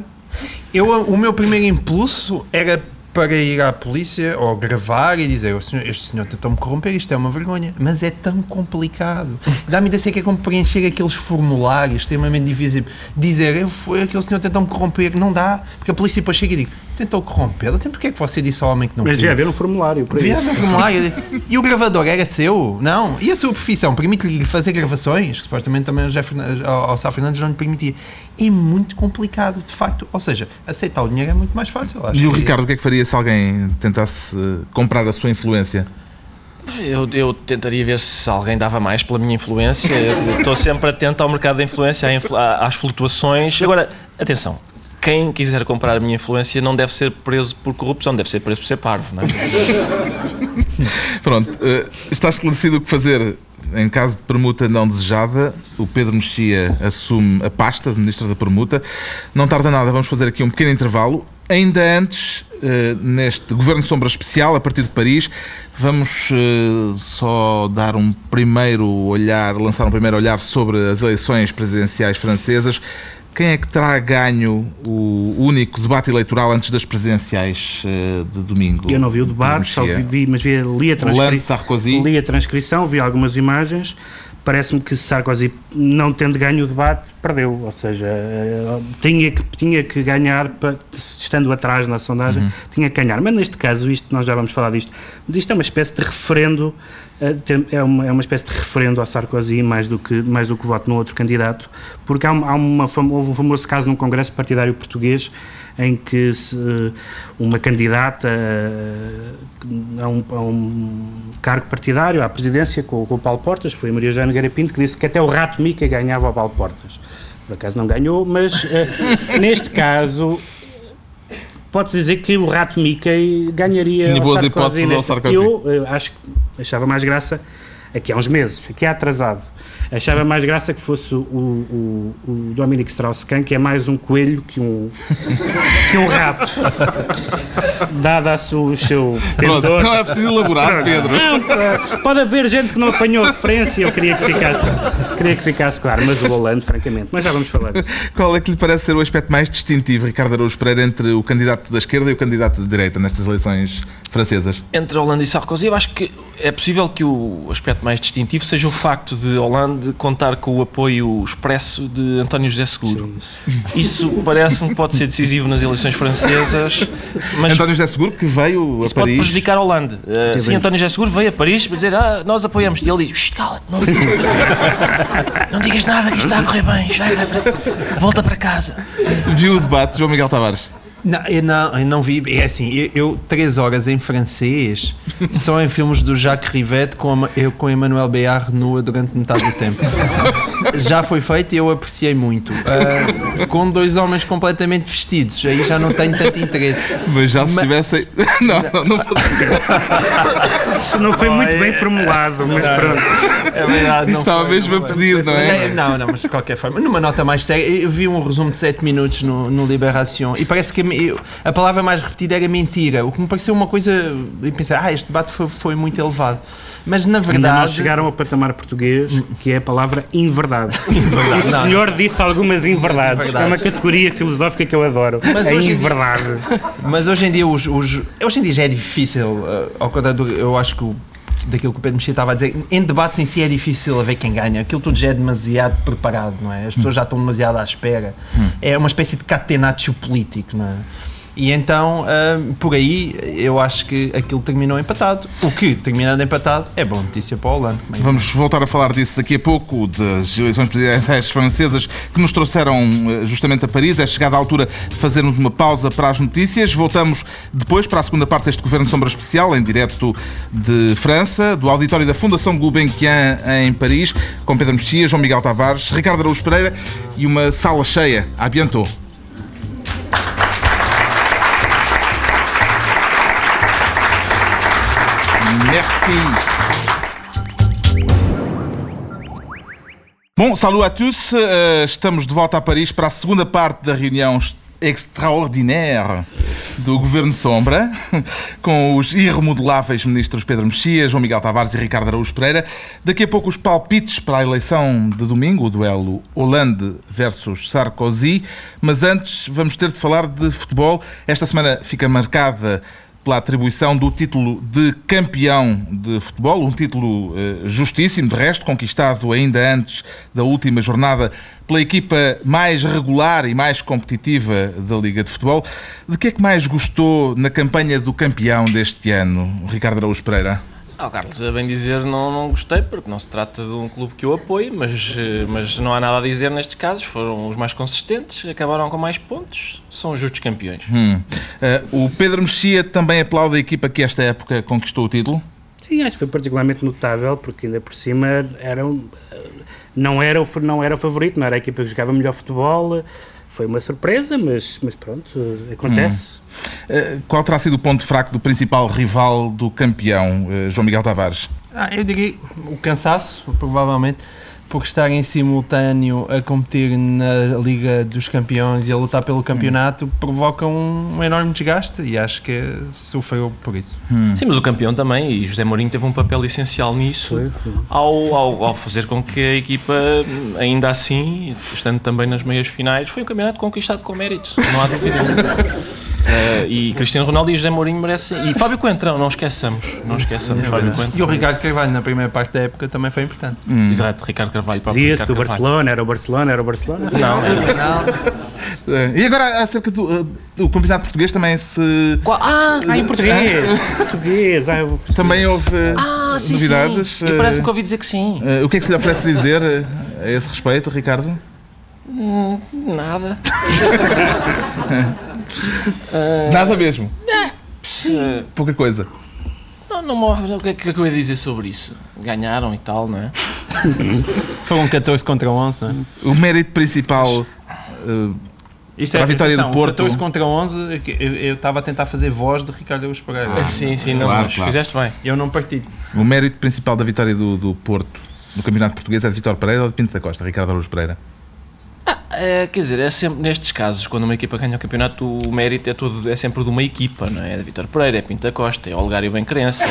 Eu, o meu primeiro impulso era para ir à polícia ou gravar e dizer "O senhor- este senhor tentou-me corromper, isto é uma vergonha. Mas é tão complicado. Dá-me a ideia que é como preencher aqueles formulários extremamente difíceis. Dizer, eu fui, aquele senhor tentou-me corromper, não dá. Porque a polícia depois chega e diz, tentou corromper. Então porquê é que você disse ao homem que não Mas queria? devia haver um formulário para isso. um formulário. E o gravador era seu? Não. E a sua profissão? Permite-lhe fazer gravações? Que supostamente também o José Fernandes, ao, ao Sá Fernandes não lhe permitia. É muito complicado, de facto. Ou seja, aceitar o dinheiro é muito mais fácil. Acho E o que- Ricardo, o que é que faria se alguém tentasse comprar a sua influência? Eu, eu tentaria ver se alguém dava mais pela minha influência. Estou sempre atento ao mercado da influência, às flutuações. Agora, atenção. Quem quiser comprar a minha influência não deve ser preso por corrupção, deve ser preso por ser parvo, não é? Pronto, uh, está esclarecido o que fazer em caso de permuta não desejada. O Pedro Mexia assume a pasta de Ministro da Permuta. Não tarda nada, vamos fazer aqui um pequeno intervalo. Ainda antes, uh, neste Governo Sombra Especial, a partir de Paris, vamos uh, só dar um primeiro olhar, lançar um primeiro olhar sobre as eleições presidenciais francesas. Quem é que terá ganho o único debate eleitoral antes das presidenciais uh, de domingo? Eu não vi o debate, só vi, mas vi, li a Hollande, transcrição. Sarkozy. Li a transcrição, vi algumas imagens. Parece-me que Sarkozy, não tendo ganho o debate, perdeu. Ou seja, eh, tinha que, tinha que ganhar, estando atrás na sondagem, Uhum. tinha que ganhar. Mas neste caso, isto, nós já vamos falar disto, isto é uma espécie de referendo, eh, é uma, é uma espécie de referendo ao Sarkozy, mais do que, mais do que voto no outro candidato, porque há, há uma, houve um famoso caso num congresso partidário português em que se, eh, uma candidata eh, a um, a um cargo partidário, à presidência, com, com o Paulo Portas, foi a Maria Joana Nogueira Pinto, que disse que até o Rato Mica ganhava ao Paulo Portas. Por acaso não ganhou, mas eh, neste caso pode-se dizer que o rato Mickey ganharia Tinha ao boas Sarkozy hipóteses ao Sarkozy. Eu, eh, acho que achava mais graça, aqui há uns meses, aqui há atrasado, achava mais graça que fosse o, o, o Dominic Strauss-Kahn, que é mais um coelho que um, que um rato. Dada o seu pendor. não é preciso elaborar, Pedro. Não, pode haver gente que não apanhou a referência, eu queria que ficasse, queria que ficasse claro, mas o Hollande, francamente, mas já vamos falar disso. Qual é que lhe parece ser o aspecto mais distintivo, Ricardo Araújo Pereira, entre o candidato da esquerda e o candidato da direita nestas eleições francesas? Entre Hollande e Sarkozy, eu acho que é possível que o aspecto mais distintivo seja o facto de Hollande contar com o apoio expresso de António José Seguro. Isso parece-me que pode ser decisivo nas eleições francesas, mas António José Seguro, que veio isso a pode Paris. prejudicar Hollande. Uh, sim, António José Seguro veio a Paris para dizer ah, nós apoiamos. E ele diz, "Shh, cala-te, não, não digas nada que isto está a correr bem, vai, vai, volta para casa. Viu o debate, João Miguel Tavares? Não, eu não, eu não vi. É assim, eu, eu três horas em francês, só em filmes do Jacques Rivette com, a- eu com Emmanuel Béard nua durante metade do tempo. Já foi feito e eu apreciei muito. Ah, com dois homens completamente vestidos, aí já não tenho tanto interesse. Mas já se Mas- tivessem. Não, não, não. Não foi muito bem formulado, mas pronto. É verdade, não Estava foi, mesmo não a pedir, não é? É, Não, não, mas de qualquer forma, numa nota mais séria, eu vi um resumo de 7 minutos no, no Libération e parece que eu- a palavra mais repetida era mentira, o que me pareceu uma coisa. E pensei, ah, este debate foi, foi muito elevado. Mas na Ainda verdade. não chegaram ao patamar português, que é a palavra inverdade. Inverdade, O senhor disse algumas inverdades. inverdades. É uma categoria filosófica que eu adoro. Mas hoje em dia- inverdade. Mas hoje em dia, os, os- hoje em dia já é difícil, eh, ao contrário, eu acho que o- daquilo que o Pedro Mexia estava a dizer, em debates em si é difícil haver quem ganha, aquilo tudo já é demasiado preparado, não é? As pessoas já estão demasiado à espera. É uma espécie de catenaccio político, não é? E então, ah, por aí, eu acho que aquilo terminou empatado. O que, terminando empatado, é boa notícia para o Holanda. é Vamos voltar a falar disso daqui a pouco, das eleições presidenciais francesas que nos trouxeram eh, justamente a Paris. É chegada a altura de fazermos uma pausa para as notícias. Voltamos depois para a segunda parte deste Governo Sombra Especial, em direto de França, do auditório da Fundação Gulbenkian em Paris, com Pedro Mexia, João Miguel Tavares, Ricardo Araújo Pereira e uma sala cheia. A bientôt. Merci. Bom, salut à tous. Eh, Estamos de volta a Paris para a segunda parte da reunião extraordinária do Governo Sombra, com os irremodeláveis ministros Pedro Mexia, João Miguel Tavares e Ricardo Araújo Pereira. Daqui a pouco os palpites para a eleição de domingo, o duelo Hollande versus Sarkozy. Mas antes vamos ter de falar de futebol. Esta semana fica marcada pela atribuição do título de campeão de futebol, um título eh, justíssimo, de resto, conquistado ainda antes da última jornada pela equipa mais regular e mais competitiva da Liga de Futebol. De que é que mais gostou na campanha do campeão deste ano, Ricardo Araújo Pereira? Ah, Carlos, a bem dizer, não, não gostei, porque não se trata de um clube que eu apoio, mas, eh, mas não há nada a dizer nestes casos. Foram os mais consistentes, acabaram com mais pontos, são os justos campeões. Hum. Eh, o Pedro Mexia também aplaude a equipa que esta época conquistou o título? Sim, acho que foi particularmente notável, porque ainda por cima era um- não, era o, não era o favorito, não era a equipa que jogava melhor futebol. Foi uma surpresa, mas, mas pronto, acontece. Eh, qual terá sido o ponto fraco do principal rival do campeão, eh, João Miguel Tavares? Ah, eu diria o cansaço, provavelmente, por estar em simultâneo a competir na Liga dos Campeões e a lutar pelo campeonato, provoca um, um enorme desgaste e acho que sofreu por isso. Sim, mas o campeão também, e José Mourinho teve um papel essencial nisso, Foi, foi. Ao, ao, ao fazer com que a equipa, ainda assim, estando também nas meias finais, foi um campeonato conquistado com méritos, não há dúvida Eh, e Cristiano Ronaldo e José Mourinho merecem. E Fábio Coentrão, não esqueçamos. Não esqueçamos Fábio E o Coentrão. Ricardo Carvalho na primeira parte da época também foi importante. Exato, Ricardo Carvalho. Dizia-se que o. Barcelona era o Barcelona, era o Barcelona. Não, Eh, E agora, acerca do, eh, do campeonato português, também se. Qual- Ah, Ah, em português! português! Ah, eu- Também houve eh, ah sim, novidades. sim. Eu parece que ouvi dizer que sim. eh, o que é que se lhe oferece dizer a esse respeito, Ricardo? Nada. Nada mesmo. Eh, Pouca coisa. Não, não move. O que é que eu ia dizer sobre isso? Ganharam e tal, não é? Foram 14 contra 11, não é? O mérito principal eh, Isto para a vitória atenção, do Porto. 14 contra 11, que eu eu estava a tentar fazer voz de Ricardo Araújo Pereira. Ah. sim, sim, não, claro, mas claro. fizeste bem. Eu não partilho. O mérito principal da vitória do, do Porto no Campeonato Português é de Vitor Pereira ou de Pinto da Costa? Ricardo Araújo Pereira. É, quer dizer, é sempre nestes casos, quando uma equipa ganha o campeonato, o mérito é, todo, é sempre de uma equipa, não é? É de Vitor Pereira, é Pinta Costa, é Olgário Benquerença,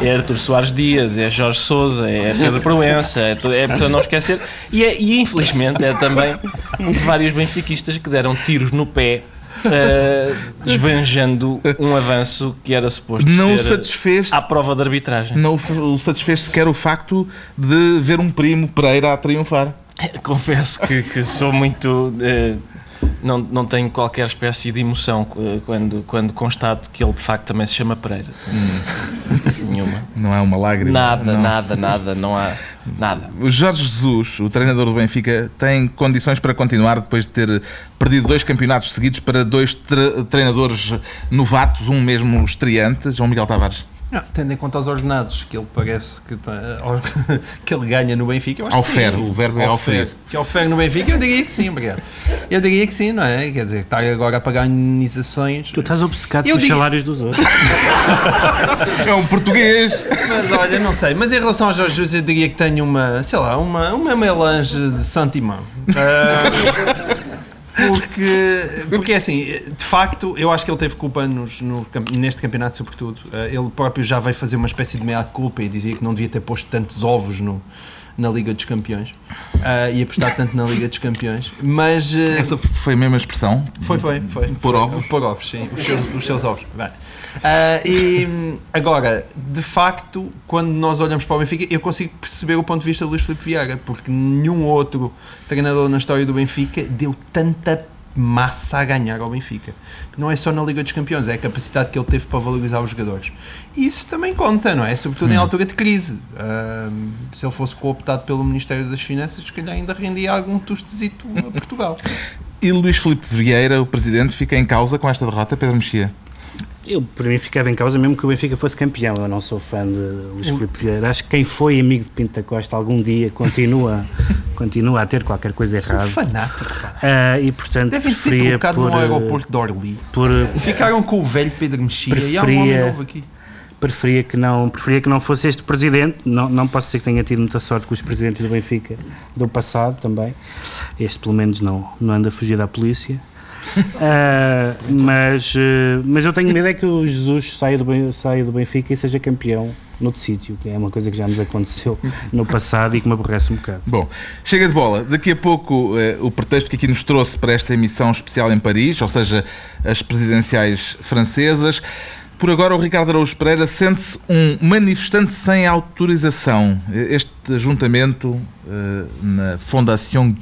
é, é Artur Soares Dias, é Jorge Souza, é Pedro Proença, é, é para não esquecer. E, é- e, infelizmente é também de vários benfiquistas que deram tiros no pé. eh, desbanjando um avanço que era suposto Não ser satisfez, à prova de arbitragem. não o satisfez sequer o facto de ver um primo Pereira a triunfar. Confesso que, que sou muito. eh, não, não tenho qualquer espécie de emoção eh, quando, quando constato que ele de facto também se chama Pereira. Nenhuma. Não é uma lágrima. Nada, não. nada, nada, não há nada. O Jorge Jesus, o treinador do Benfica, tem condições para continuar depois de ter perdido dois campeonatos seguidos para dois tre- treinadores novatos, um mesmo estreante, João Miguel Tavares. Não, tendo em conta os ordenados que ele parece que, tá- que ele ganha no Benfica, eu acho Aufere, que sim. o verbo é Aufere. Que aufere no Benfica, eu diria que sim, obrigado. Eu diria que sim, não é? Quer dizer, está agora a pagar indenizações. Tu estás obcecado com os salários dos outros. É um português! Mas olha, não sei. Mas em relação ao Jorge Jesus, eu diria que tenho uma, sei lá, uma, uma melange de Santimão. Ah, porque, porque é assim, de facto, eu acho que ele teve culpa nos- no neste campeonato, sobretudo. Ah, ele próprio já veio fazer uma espécie de meia-culpa e dizia que não devia ter posto tantos ovos no, na Liga dos Campeões ah, e apostar tanto na Liga dos Campeões. Mas. ah, Essa foi a mesma expressão? foi, foi, foi. Por ovos? Por ovos, sim. Os seus, os seus ovos. Bem. Ah, e hum, agora, de facto, quando nós olhamos para o Benfica, eu consigo perceber o ponto de vista do Luís Filipe Vieira, porque nenhum outro treinador na história do Benfica deu tanta massa a ganhar ao Benfica. Não é só na Liga dos Campeões, é a capacidade que ele teve para valorizar os jogadores. Isso também conta, não é? Sobretudo em altura de crise. Ah, se ele fosse cooptado pelo Ministério das Finanças, se calhar ainda rendia algum tostezito a Portugal. E Luís Filipe Vieira, o presidente, fica em causa com esta derrota, Pedro Mexia? Eu, para mim, ficava em causa mesmo que o Benfica fosse campeão. Eu não sou fã de Luís Filipe Vieira. Acho que quem foi amigo de Pinto da Costa algum dia continua, continua a ter qualquer coisa errada. fanático, pá. Ah, e, portanto, Devem ter preferia trocado por, no eh, aeroporto de Orly. por, Ficaram com o velho Pedro Mexia e há um homem novo aqui. preferia que não preferia que não fosse este presidente não não posso dizer que tenha tido muita sorte com os presidentes do Benfica do passado também este pelo menos não não anda a fugir da polícia Ah, mas eh, mas eu tenho medo é que o Jesus saia do, saia do Benfica e seja campeão noutro sítio que é uma coisa que já nos aconteceu no passado e que me aborrece um bocado Bom, chega de bola. Daqui a pouco eh, o pretexto que aqui nos trouxe para esta emissão especial em Paris, ou seja, as presidenciais francesas. Por agora, o Ricardo Araújo Pereira sente-se um manifestante sem autorização. Este ajuntamento eh, na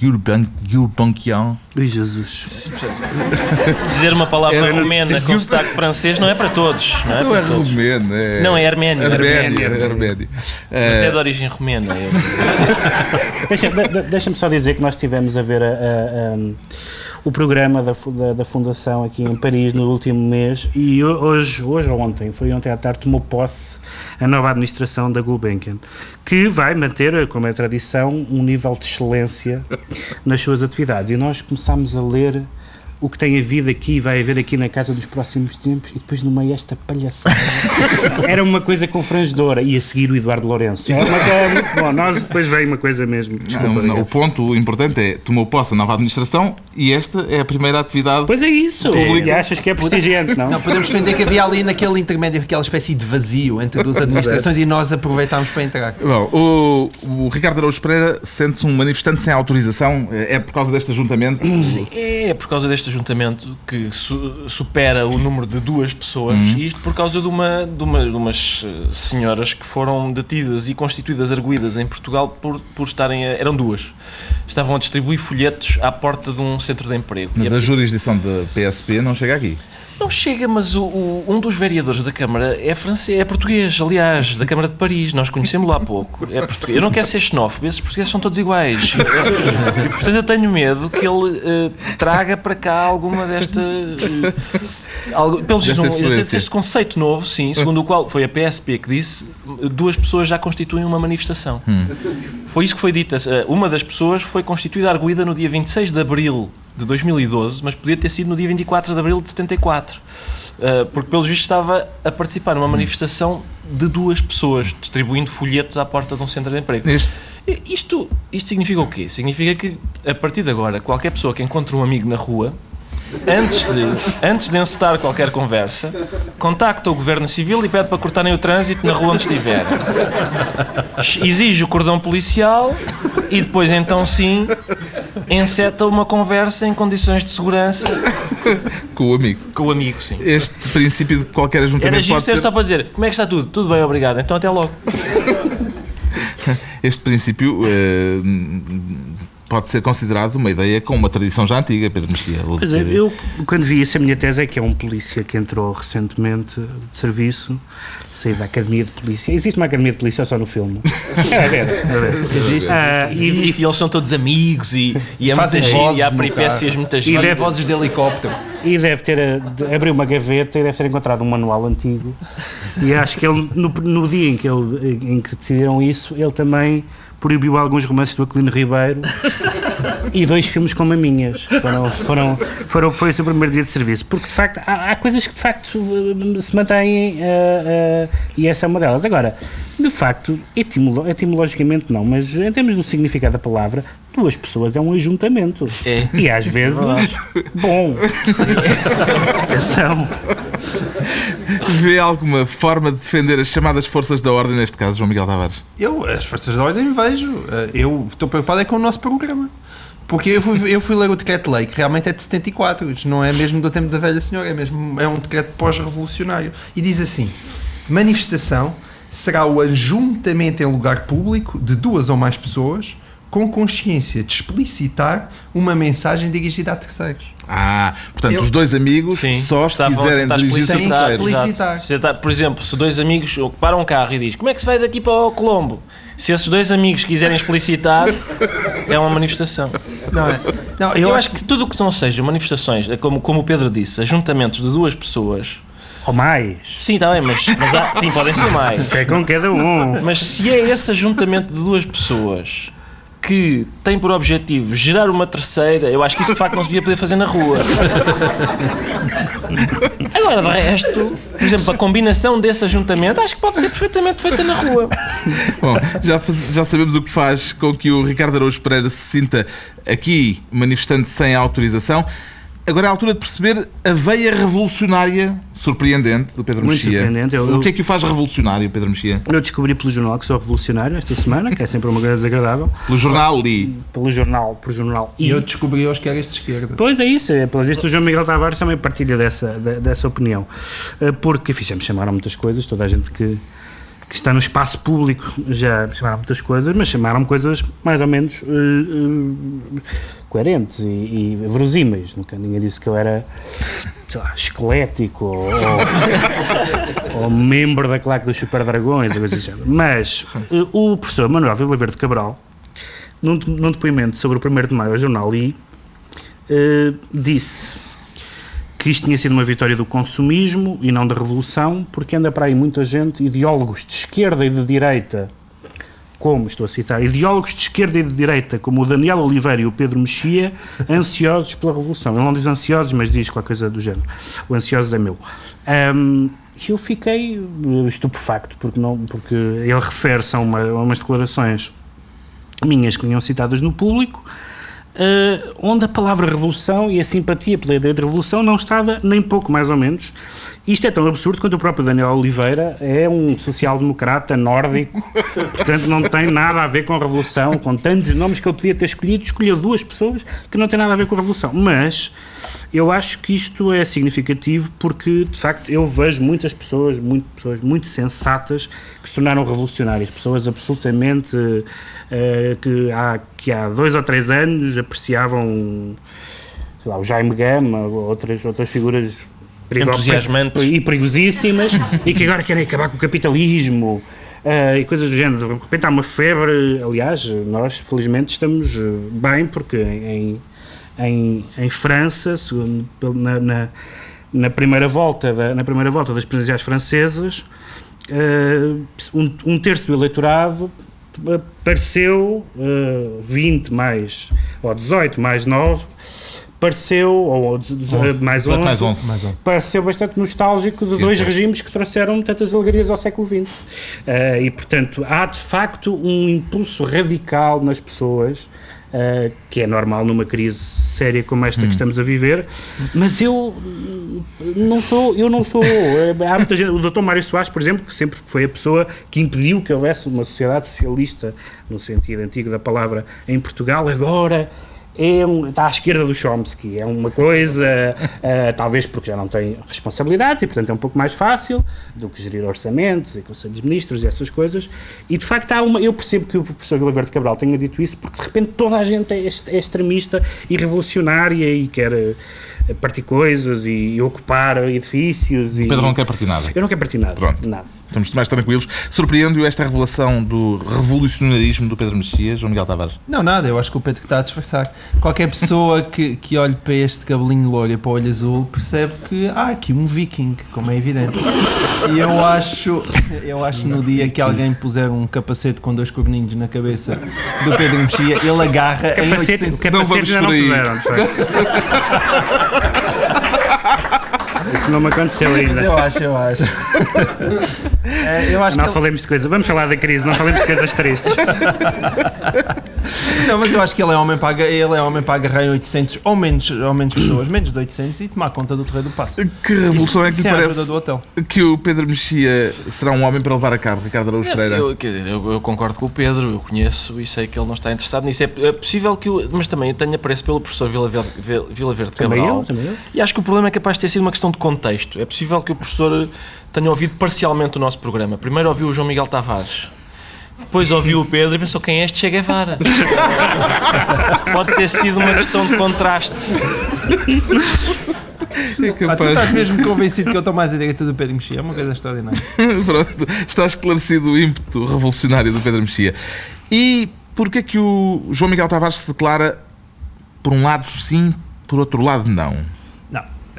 Gulben- Gulbenkian Ui, Jesus Dizer uma palavra Era- romena com sotaque francês não é para todos. Não é não é para todos. romeno, é... Não, é arménio, Arménio, arménio. é arménio. Mas Eh, é de origem romena. de- Deixa-me só dizer que nós estivemos a ver a- a- a- o programa da, da, da Fundação aqui em Paris no último mês e ho- hoje, hoje ou ontem, foi ontem à tarde, tomou posse a nova administração da Gulbenkian, que vai manter, como é tradição, um nível de excelência nas suas atividades. E nós começámos a ler o que tem havido aqui, vai haver aqui na casa dos próximos tempos, e depois no meio esta palhaçada. Era uma coisa confrangedora. E a seguir o Eduardo Lourenço. Era uma coisa muito bom. Nós depois veio uma coisa mesmo. Desculpa, não, não, o ponto importante é tomou posse a nova administração e esta é a primeira atividade Pois é isso. Público. E achas que é prestigiante, não? Não, podemos defender que havia ali naquele intermédio aquela espécie de vazio entre duas administrações e nós aproveitámos para entrar. Bom, o, o Ricardo Araújo Pereira sente-se um manifestante sem autorização. É por causa deste ajuntamento? Sim, é por causa deste ajuntamento que su- supera o número de duas pessoas, e isto por causa de, uma, de, uma, de umas eh, senhoras que foram detidas e constituídas arguídas em Portugal por, por estarem. A, eram duas. Estavam a distribuir folhetos à porta de um centro de emprego. Mas E a- a jurisdição da PSP não chega aqui. Não chega, mas o, o- um dos vereadores da Câmara é francês, é português, aliás, da Câmara de Paris. Nós conhecemos lá há pouco. É português. Eu não quero ser xenófobo, esses portugueses são todos iguais. E, portanto, eu tenho medo que ele eh, traga para cá alguma desta. eh, algo, pelo não- influência. este conceito novo, sim, segundo o qual foi a PSP que disse duas pessoas já constituem uma manifestação. Foi isso que foi dito. Eh, Uma das pessoas foi constituída arguída no dia 26 de abril de 2012, mas podia ter sido no dia 24 de abril de 74. Uh, porque, pelos vistos, estava a participar numa manifestação de duas pessoas, distribuindo folhetos à porta de um centro de emprego. Isto, isto significa o quê? Significa que, a partir de agora, qualquer pessoa que encontre um amigo na rua, antes de, antes de encetar qualquer conversa, contacta o Governo Civil e pede para cortarem o trânsito na rua onde estiver. Exige o cordão policial e depois, então sim, enceta uma conversa em condições de segurança Com o amigo. com o amigo, sim. Este princípio de qualquer Era ajuntamento giro pode ser ser... só para dizer, como é que está tudo? Tudo bem, obrigado. Então até logo. Este princípio eh, pode ser considerado uma ideia com uma tradição já antiga, Pedro Mexia. Pois é, eu quando vi isso, a minha tese é que é um polícia que entrou recentemente de serviço, saiu da Academia de Polícia. Existe uma Academia de Polícia só no filme? É, é, é. Existe. Ah, e, Existe, e eles são todos amigos e, e é Fazem vozes e há peripécias muitas E Fazem deve- vozes de helicóptero. E deve ter eh, abriu uma gaveta e deve ter encontrado um manual antigo. E acho que ele, no, no dia em que, ele, em que decidiram isso, ele também proibiu alguns romances do Aquilino Ribeiro e dois filmes com maminhas. Foram, foram, foram, foi o seu primeiro dia de serviço. Porque, de facto, há, há coisas que, de facto, se mantêm eh, eh, e essa é uma delas. Agora, de facto, etimolo- etimologicamente não, mas em termos do significado da palavra, duas pessoas é um ajuntamento. É. E às vezes, bom. Atenção. Vê alguma forma de defender as chamadas forças da ordem, neste caso, João Miguel Tavares? Eu, as forças da ordem, vejo. Eh, Eu estou preocupado é com o nosso programa. Porque eu fui, eu fui ler o decreto-lei, que realmente é de 74, isto não é mesmo do tempo da velha senhora, é mesmo é um decreto pós-revolucionário. E diz assim: manifestação será o ajuntamento em lugar público de duas ou mais pessoas com consciência de explicitar uma mensagem dirigida a terceiros. Ah, portanto, Eu- os dois amigos Sim, só se quiserem dirigir-se a terceiros. Explicitar. Tá- por exemplo, se dois amigos param um carro e diz como é que se vai daqui para o Colombo? Se esses dois amigos quiserem explicitar, é uma manifestação. Não é? Não, Eu, acho que tudo o que não seja manifestações, é como, como o Pedro disse, ajuntamentos de duas pessoas, Ou mais. sim, está bem, mas, mas há- sim, podem ser mais. É com cada um. Mas se é esse ajuntamento de duas pessoas que tem por objetivo gerar uma terceira, eu acho que isso de facto não se devia poder fazer na rua. Agora, de resto, por exemplo, a combinação desse ajuntamento acho que pode ser perfeitamente feita na rua. Bom, já, já sabemos o que faz com que o Ricardo Araújo Pereira se sinta aqui manifestante sem autorização. Agora é a altura de perceber a veia revolucionária surpreendente do Pedro Muito Mexia. surpreendente. Eu- O que é que o faz revolucionário, Pedro Mexia? Eu descobri pelo jornal que sou revolucionário esta semana, que é sempre uma coisa desagradável. Pelo jornal li. Pelo jornal, pelo jornal. E eu descobri hoje que eras de esquerda. Pois é isso, é, pelo visto o João Miguel Tavares também partilha dessa, de- dessa opinião. Eh, Porque fizemos chamaram muitas coisas, toda a gente que, que está no espaço público já chamaram muitas coisas, mas chamaram coisas mais ou menos eh, eh, coerentes e, e verosímeis. Nunca ninguém disse que eu era lá, esquelético ou, ou, membro da claque dos Super Dragões, ou assim. Mas eh, o professor Manuel Vila Verde Cabral, num, num depoimento sobre o 1 de maio ao jornal I, eh, disse que isto tinha sido uma vitória do consumismo e não da revolução, porque anda para aí muita gente, ideólogos de esquerda e de direita, como, estou a citar, ideólogos de esquerda e de direita, como o Daniel Oliveira e o Pedro Mexia, ansiosos pela revolução. Ele não diz ansiosos, mas diz qualquer coisa do género. O ansiosos é meu. E eu fiquei eh, estupefacto, porque, não, porque ele refere-se a, uma, a umas declarações minhas que vinham citadas no público, eh, onde a palavra revolução e a simpatia pela ideia de revolução não estava nem pouco mais ou menos. Isto é tão absurdo quanto o próprio Daniel Oliveira é um social-democrata nórdico, portanto não tem nada a ver com a revolução, com tantos nomes que ele podia ter escolhido, escolheu duas pessoas que não têm nada a ver com a revolução. Mas eu acho que isto é significativo porque, de facto, eu vejo muitas pessoas, muito, pessoas muito sensatas que se tornaram revolucionárias, pessoas absolutamente que, há, que há dois ou três anos apreciavam sei lá, o Jaime Gama, ou outras, outras figuras Entusiasmantes. e perigosíssimas e que agora querem acabar com o capitalismo. eh, e coisas do género. De repente há uma febre. Aliás, nós felizmente estamos eh, bem, porque em, em, em França, segundo, na, na, na primeira volta da, na primeira volta das presidenciais francesas, eh, um, um terço do eleitorado apareceu 20 mais, ou 18 mais 9, pareceu, ou de- de- Onze. mais 18 11, mais 11. Mais um. pareceu bastante nostálgico de Sim, dois regimes que trouxeram tantas alegrias ao século XX. Eh, e, portanto, há de facto um impulso radical nas pessoas, eh, que é normal numa crise séria como esta que estamos a viver, mas eu hum, não sou, eu não sou, eh, há muita gente, o Dr. Mário Soares, por exemplo, que sempre foi a pessoa que impediu que houvesse uma sociedade socialista, no sentido antigo da palavra, em Portugal, agora é um- está à esquerda do Chomsky, é uma coisa, eh, talvez porque já não tem responsabilidades e, portanto, é um pouco mais fácil do que gerir orçamentos e conselhos de ministros e essas coisas. E, de facto, há uma, eu percebo que o professor Vila Verde Cabral tenha dito isso porque, de repente, toda a gente é, é extremista e revolucionária e quer eh, partir coisas e, e ocupar edifícios. E, Pedro não quer partir nada. Eu não quero partir nada. Pronto. Nada. Estamos mais tranquilos. Surpreende-o esta revelação do revolucionarismo do Pedro Mexias, João Miguel Tavares? Não, nada, eu acho que o Pedro que está a disfarçar. Qualquer pessoa que, que olhe para este cabelinho loiro e para o olho azul percebe que há aqui um viking, como é evidente. E eu acho, eu acho no dia que alguém puser um capacete com dois corninhos na cabeça do Pedro Mexia, ele agarra em Capacete, 800... o capacete vamos ainda não por aí. puseram, de facto. Isso não me aconteceu ainda. Eu acho, eu acho. É, eu acho Não que ele- falemos de coisa. Vamos falar da crise, não falemos de coisas tristes. Não, mas eu acho que ele é homem para, ele é homem para agarrar em 800 ou menos, ou menos pessoas, menos de 800 e tomar conta do terreno do passo. Que revolução é que lhe parece do hotel. que o Pedro Mexia será um homem para levar a cabo, Ricardo Araújo Pereira? Eu, quer dizer, eu, eu concordo com o Pedro, eu conheço e sei que ele não está interessado nisso. É, é possível que eu, mas também eu tenho apreço pelo professor Vila Verde, Vila Verde Também Cabral. eu, também eu. E acho que o problema é capaz de ter sido uma questão de contexto. É possível que o professor tenha ouvido parcialmente o nosso programa. Primeiro ouviu o João Miguel Tavares. Depois ouviu o Pedro e pensou quem é este Che Guevara. Pode ter sido uma questão de contraste. É Ah, tu estás mesmo convencido que eu estou mais à direita do Pedro Mexia, é uma coisa extraordinária. Pronto, está esclarecido o ímpeto revolucionário do Pedro Mexia. E porquê é que o João Miguel Tavares se declara por um lado sim, por outro lado não?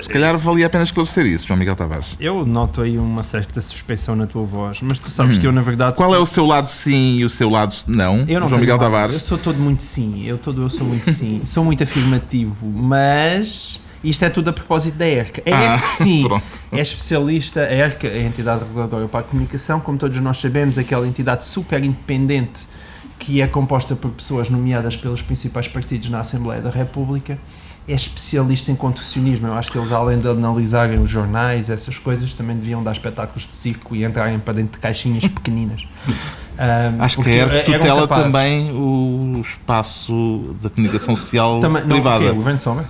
Se calhar valia a pena esclarecer isso, João Miguel Tavares. Eu noto aí uma certa suspeição na tua voz, mas tu sabes que eu, na verdade. Qual sou- é o seu lado sim e o seu lado não, Eu não João Miguel nada. Eu Tavares? sou todo muito sim, eu, todo, eu sou muito sim, sou muito afirmativo, mas isto é tudo a propósito da ERC. A Ah, ERC, sim, pronto. é especialista, a ERC é a entidade regulatória para a comunicação, como todos nós sabemos, aquela entidade super independente que é composta por pessoas nomeadas pelos principais partidos na Assembleia da República, é especialista em contorcionismo. Eu acho que eles, além de analisarem os jornais, essas coisas, também deviam dar espetáculos de circo e entrarem para dentro de caixinhas pequeninas. Ahm, Acho que a ERC eram tutela também o espaço da comunicação social Também, não, privada. o quê? O Governo de Sombra?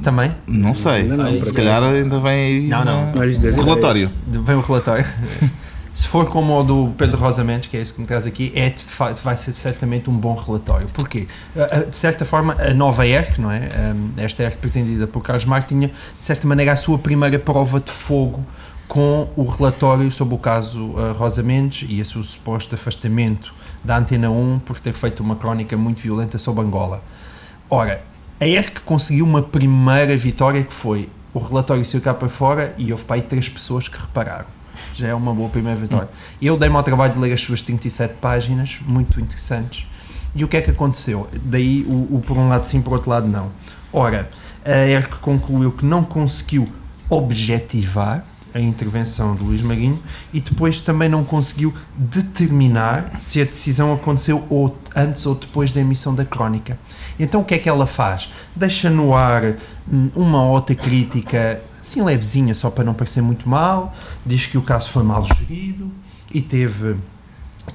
Também? Não sei, Ainda não, se calhar ainda vem aí Não, não. um relatório. Vem o relatório. Se for como o do Pedro Rosa Mendes, que é esse que me traz aqui, é, vai ser certamente um bom relatório. Porquê? De certa forma, a nova ERC, não é? Ahm, Esta ERC pretendida por Carlos Marques, tinha, de certa maneira, a sua primeira prova de fogo com o relatório sobre o caso ah, Rosa Mendes e seu suposto afastamento da Antena 1 por ter feito uma crónica muito violenta sobre Angola. Ora, a ERC conseguiu uma primeira vitória que foi o relatório saiu cá para fora e houve para aí três pessoas que repararam. Já é uma boa primeira vitória. Eu dei-me ao trabalho de ler as suas 37 páginas, muito interessantes. E o que é que aconteceu? Daí o, o por um lado sim, por outro lado não. Ora, a ERC concluiu que não conseguiu objetivar a intervenção de Luís Marinho e depois também não conseguiu determinar se a decisão aconteceu ou antes ou depois da emissão da crónica. Então o que é que ela faz? Deixa no ar hum, uma outra crítica assim levezinha, só para não parecer muito mal, diz que o caso foi mal gerido e teve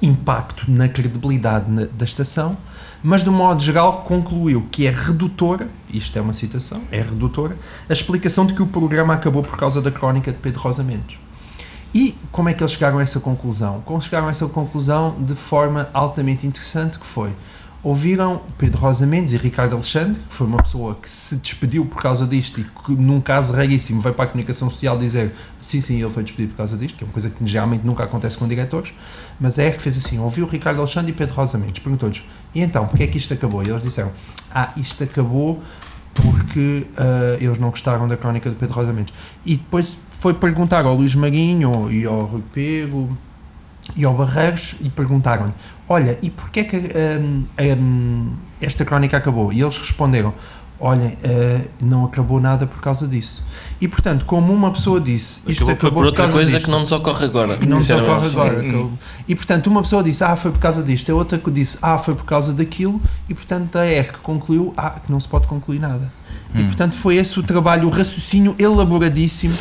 impacto na credibilidade na- da estação, mas de um modo geral concluiu que é redutora, isto é uma citação, é redutora, a explicação de que o programa acabou por causa da crónica de Pedro Rosa Mendes. E como é que eles chegaram a essa conclusão? Como chegaram a essa conclusão de forma altamente interessante, que foi ouviram Pedro Rosa Mendes e Ricardo Alexandre, que foi uma pessoa que se despediu por causa disto e que num caso raríssimo veio para a comunicação social dizer sim, sim, ele foi despedido por causa disto, que é uma coisa que geralmente nunca acontece com diretores, mas é que fez assim, ouviu Ricardo Alexandre e Pedro Rosa Mendes, perguntou-lhes, e então, porque é que isto acabou? E eles disseram, ah, isto acabou porque ah, eles não gostaram da crónica do Pedro Rosa Mendes. E depois foi perguntar ao Luís Marinho e ao Rui Pego e ao Barreiros e perguntaram-lhe: Olha, e porquê é que hum, hum, esta crónica acabou? E eles responderam: olhem, eh, não acabou nada por causa disso. E portanto, como uma pessoa disse, isto Acabou, acabou, por outra causa coisa disto, que não nos ocorre agora. não nos ocorre agora. E portanto, uma pessoa disse, ah, foi por causa disto, a outra que disse, ah, foi por causa daquilo, e portanto a ERC concluiu, ah, que não se pode concluir nada. E portanto foi esse o trabalho, o raciocínio elaboradíssimo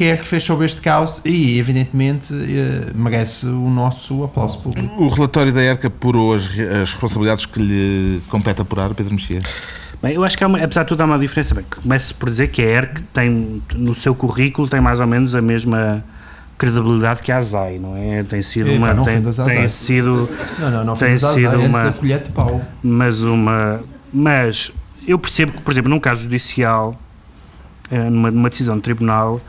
que a ERC fez sobre este caos e, evidentemente, eh, merece o nosso aplauso público. O relatório da ERCA apurou as, as responsabilidades que lhe compete apurar, Pedro Mexia. Bem, eu acho que há uma, apesar de tudo há uma diferença. Bem, começo por dizer que a ERC tem, no seu currículo, tem mais ou menos a mesma credibilidade que a ASAI, não é? Tem sido uma... não tem, ASAI. sido... Não, não, não Tem sido áreas, uma- antes a colher de pau. mas uma mas eu percebo que por exemplo num caso judicial eh, numa, numa decisão de tribunal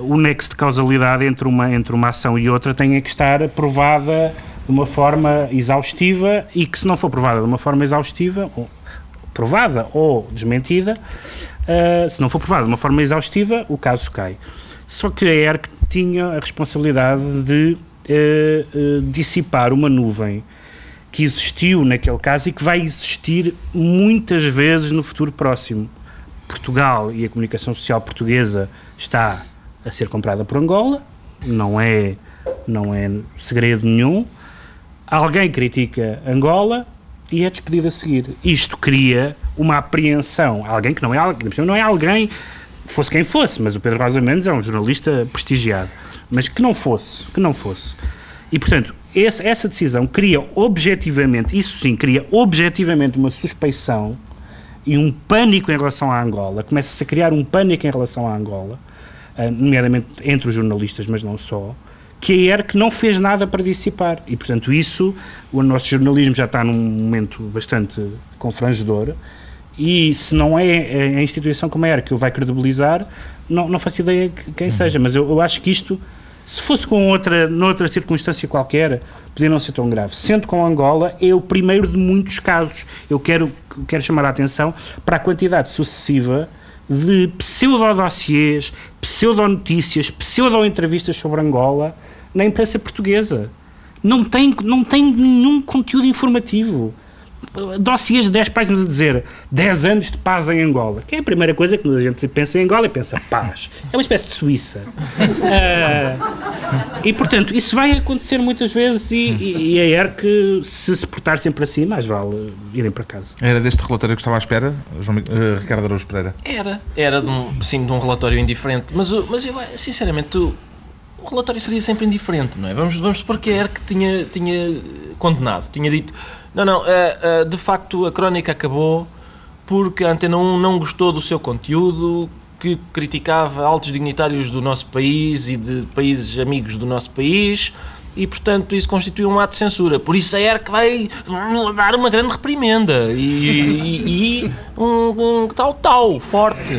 o nexo de causalidade entre uma entre uma ação e outra tem que estar provada de uma forma exaustiva e que se não for provada de uma forma exaustiva ou provada ou desmentida eh, se não for provada de uma forma exaustiva o caso cai só que a ERC tinha a responsabilidade de eh, eh, dissipar uma nuvem que existiu naquele caso e que vai existir muitas vezes no futuro próximo. Portugal e a comunicação social portuguesa está a ser comprada por Angola, não é, não é segredo nenhum. Alguém critica Angola e é despedido a seguir. Isto cria uma apreensão. Alguém que não é não é alguém, fosse quem fosse, mas o Pedro Rosa Mendes é um jornalista prestigiado, mas que não fosse, que não fosse. E, portanto, esse- essa decisão cria objetivamente, isso sim, cria objetivamente uma suspeição e um pânico em relação à Angola. Começa-se a criar um pânico em relação à Angola, nomeadamente entre os jornalistas, mas não só, que a ERC não fez nada para dissipar. E, portanto, isso, o nosso jornalismo já está num momento bastante confrangedor e se não é a instituição como a ERC que o vai credibilizar, não, não faço ideia que- quem seja, mas eu, eu acho que isto, se fosse com outra, noutra circunstância qualquer, podia não ser tão grave. Sendo com Angola, é o primeiro de muitos casos. Eu quero, quero chamar a atenção para a quantidade sucessiva de pseudo-dossiês, pseudo-notícias, pseudo-entrevistas sobre Angola na imprensa portuguesa. Não tem, não tem nenhum conteúdo informativo. Dossiês de 10 páginas a dizer 10 anos de paz em Angola. Que é a primeira coisa que a gente pensa em Angola e pensa paz. É uma espécie de Suíça. Ah, e portanto, isso vai acontecer muitas vezes e, e, e a ERC, se se portar sempre assim, mais vale irem para casa. Era deste relatório que estava à espera, João, eh, Ricardo Araújo Pereira. Era, era de um, sim, de um relatório indiferente, mas, mas eu, sinceramente, o, o relatório seria sempre indiferente, não é? Vamos, vamos supor que a ERC tinha, tinha condenado, tinha dito, não, não, eh, eh, de facto a crónica acabou porque a Antena 1 não gostou do seu conteúdo, que criticava altos dignitários do nosso país e de países amigos do nosso país, e portanto isso constitui um ato de censura. Por isso a ERC vai dar uma grande reprimenda e, e- e um, um tal tal forte.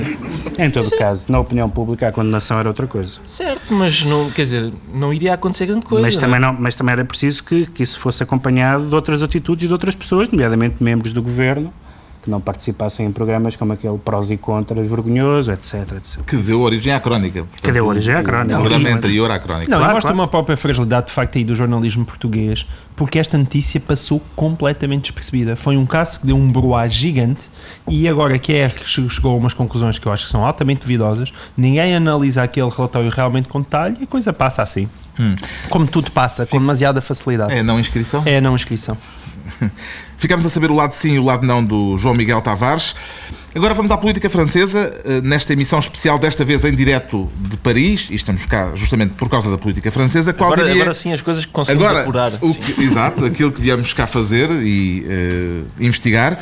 Em todo caso, na opinião pública, a condenação era outra coisa. Certo, mas não, quer dizer, não iria acontecer grande coisa. Mas não é? também, não, mas também era preciso que, que isso fosse acompanhado de outras atitudes e de outras pessoas, nomeadamente membros do governo, que não participassem em programas como aquele prós e contras vergonhoso, etc, etc. Que deu origem à crónica. Portanto, Que deu origem à crónica. O programa Não, anterior à crónica. Não, Claro, mostra claro. uma própria fragilidade de facto aí do jornalismo português, porque esta notícia passou completamente despercebida. Foi um caso que deu um broá gigante e agora que a ERC che- chegou a umas conclusões que eu acho que são altamente duvidosas, ninguém analisa aquele relatório realmente com detalhe e a coisa passa assim. Como tudo passa, com demasiada facilidade. É, não inscrição? É a não inscrição. Ficamos a saber o lado sim e o lado não do João Miguel Tavares. Agora vamos à política francesa, eh, nesta emissão especial, desta vez em direto de Paris, e estamos cá justamente por causa da política francesa. Qual Agora, diria... agora sim as coisas que conseguimos Agora, apurar. o que- exato, aquilo que viemos cá fazer e eh, investigar.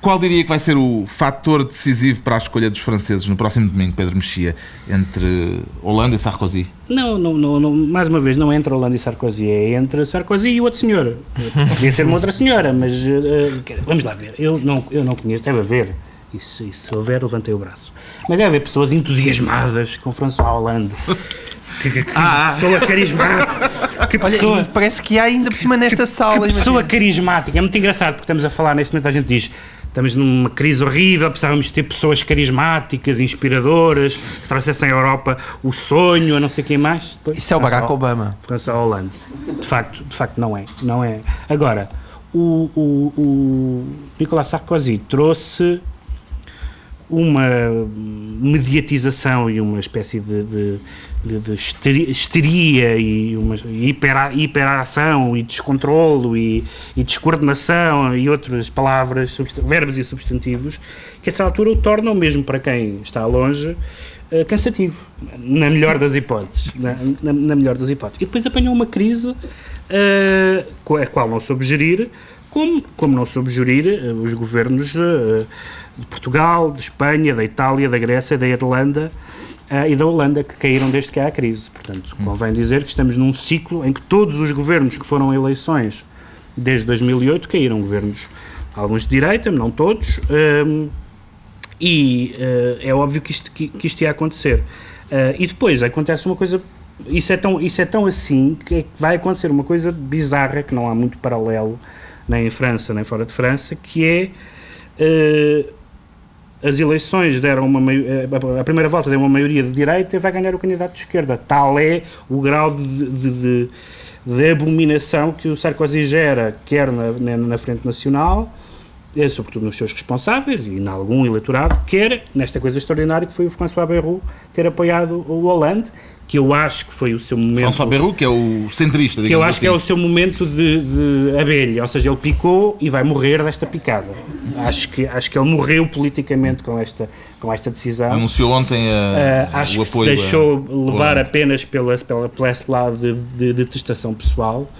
Qual diria que vai ser o fator decisivo para a escolha dos franceses no próximo domingo, Pedro Mexia, entre Hollande e Sarkozy? Não, não, não, não- mais uma vez, não é entre Hollande e Sarkozy, é entre Sarkozy e outro senhor. Podia ser uma outra senhora, mas eh, vamos lá ver. Eu não, eu não conheço, deve haver. E se, e se houver, levantei o braço. Mas deve haver pessoas entusiasmadas com François Hollande. Que, que, que pessoa carismática. Que Olha, pessoa, e parece que há ainda por cima nesta sala. que pessoa imagina. carismática. É muito engraçado porque estamos a falar, neste momento a gente diz estamos numa crise horrível, precisávamos de ter pessoas carismáticas, inspiradoras, que trouxessem à Europa o sonho, a não sei quem mais. Depois, Isso é o Barack Obama. François Hollande. De facto, de facto não é. Não é. Agora, o, o, o Nicolas Sarkozy trouxe uma mediatização e uma espécie de, de, de, histeria, e uma hiper, hiperação e descontrolo e, e descoordenação e outras palavras, verbos e substantivos, que a essa altura o tornam, mesmo para quem está longe, uh, cansativo, na melhor das hipóteses. Na, na, na, melhor das hipóteses. E depois apanhou uma crise uh, a qual não soube gerir, como, como não soube gerir uh, os governos de Portugal, de Espanha, da Itália, da Grécia, da Irlanda e da Holanda, que caíram desde que há a crise. Portanto, hum. convém dizer que estamos num ciclo em que todos os governos que foram eleições desde 2008 caíram governos, alguns de direita, não todos, um, e uh, é óbvio que isto, que, que isto ia acontecer. Uh, e depois acontece uma coisa isso é tão, isso é tão assim que vai acontecer uma coisa bizarra que não há muito paralelo nem em França nem fora de França, que é uh, as eleições deram uma eh, a primeira volta deu uma maioria de direita e vai ganhar o candidato de esquerda. Tal é o grau de, de, de, de abominação que o Sarkozy gera, quer na, na, na Frente Nacional, eh, sobretudo nos seus responsáveis e em algum eleitorado, quer nesta coisa extraordinária que foi o François Bayrou ter apoiado o Hollande que eu acho que foi o seu momento. François Bayrou, que é o centrista, Que eu acho assim. que é o seu momento de, de, abelha, ou seja, ele picou e vai morrer desta picada. Acho que, acho que ele morreu politicamente com esta, com esta decisão. Anunciou ontem a, uh, acho o que apoio. Se deixou a... levar apenas pela, pela, pela esse lado de, de detestação pessoal.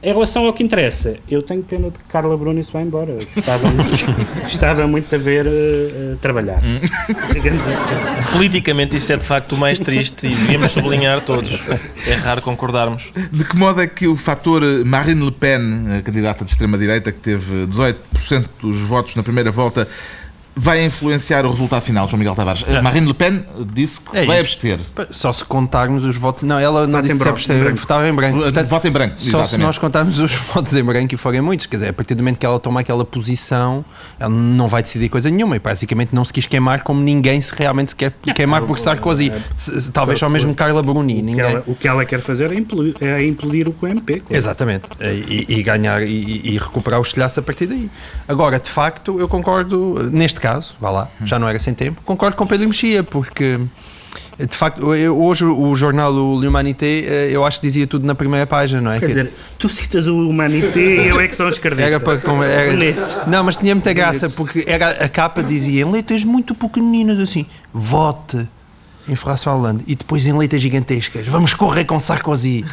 Em relação ao que interessa, eu tenho pena de que Carla Bruni se vá embora. Gostava muito, gostava muito de a ver uh, trabalhar. Hum. Digamos assim. Politicamente, isso é de facto o mais triste e devíamos sublinhar todos. É raro concordarmos. De que modo é que o fator Marine Le Pen, a candidata de extrema-direita, que teve 18% dos votos na primeira volta, vai influenciar o resultado final, João Miguel Tavares? É. Marine Le Pen disse que é se vai abster. Só se contarmos os votos. Não, ela não disse que se abster, votava em branco. Portanto, Vota em branco. Só exatamente. se nós contarmos os votos em branco e forem muitos. Quer dizer, a partir do momento que ela toma aquela posição, ela não vai decidir coisa nenhuma e basicamente não se quis queimar como ninguém se realmente se quer queimar por Sarkozy. Talvez só mesmo Carla Bruni. O que, ela, o que ela quer fazer é implodir, é implodir o QMP. Claro. Exatamente. E, e ganhar e, e, recuperar o estilhaço a partir daí. Agora, de facto, eu concordo, neste caso, vá lá, já não era sem tempo. Concordo com Pedro Mexia, porque de facto, eu, hoje o jornal o L'Humanité, eh, eu acho que dizia tudo na primeira página, não é? Quer que, dizer, tu citas o Humanité e eu é que sou escravista. Era para era, Não, mas tinha muita graça, porque era, a capa dizia em letras muito pequeninas assim, vote em François Hollande e depois em letras gigantescas, vamos correr com Sarkozy.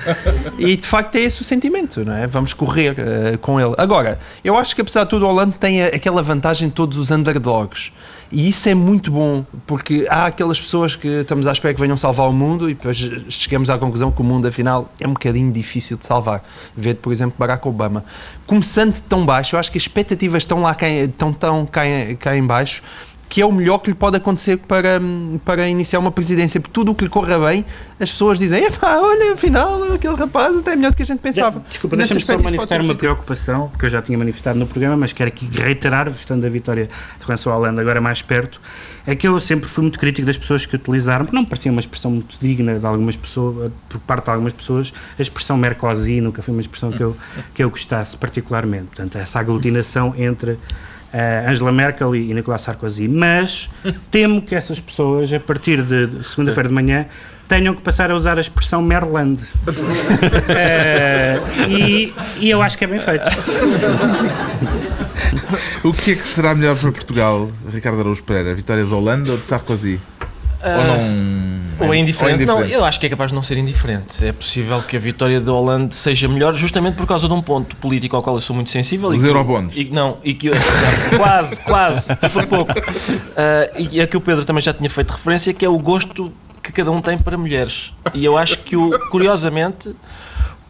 e de facto é esse o sentimento, não é? Vamos correr uh, com ele. Agora, eu acho que apesar de tudo, Hollande tem a, aquela vantagem de todos os underdogs. E isso é muito bom, porque há aquelas pessoas que estamos à espera que venham salvar o mundo e depois chegamos à conclusão que o mundo, afinal, é um bocadinho difícil de salvar. Ver, por exemplo, Barack Obama. Começando tão baixo, eu acho que as expectativas estão lá cá, tão cá, cá em baixo que é o melhor que lhe pode acontecer para, para iniciar uma presidência. Porque tudo o que lhe corra bem, as pessoas dizem: epá, olha, afinal, aquele rapaz até é melhor do que a gente pensava. Desculpa, deixa-me só manifestar uma preocupação, que eu já tinha manifestado no programa, mas quero aqui reiterar, estando a vitória de François Hollande agora mais perto, é que eu sempre fui muito crítico das pessoas que utilizaram, porque não me parecia uma expressão muito digna de algumas pessoas, por parte de algumas pessoas, a expressão Mercosi nunca foi uma expressão que eu, que eu gostasse particularmente. Portanto, essa aglutinação entre uh, Angela Merkel e, e Nicolas Sarkozy. Mas temo que essas pessoas, a partir de, de segunda-feira de manhã, tenham que passar a usar a expressão Merland. uh, e, e, eu acho que é bem feito. o que é que será melhor para Portugal, Ricardo Araújo Pereira? A vitória de Holanda ou de Sarkozy? Uh, ou não ou é indiferente. Ou é indiferente. Não, eu acho que é capaz de não ser indiferente. É possível que a vitória de Hollande seja melhor justamente por causa de um ponto político ao qual eu sou muito sensível. Os eurobonds. E, não, e que quase, quase, por pouco. Uh, e a que o Pedro também já tinha feito referência, que é o gosto que cada um tem para mulheres. E eu acho que, o, curiosamente,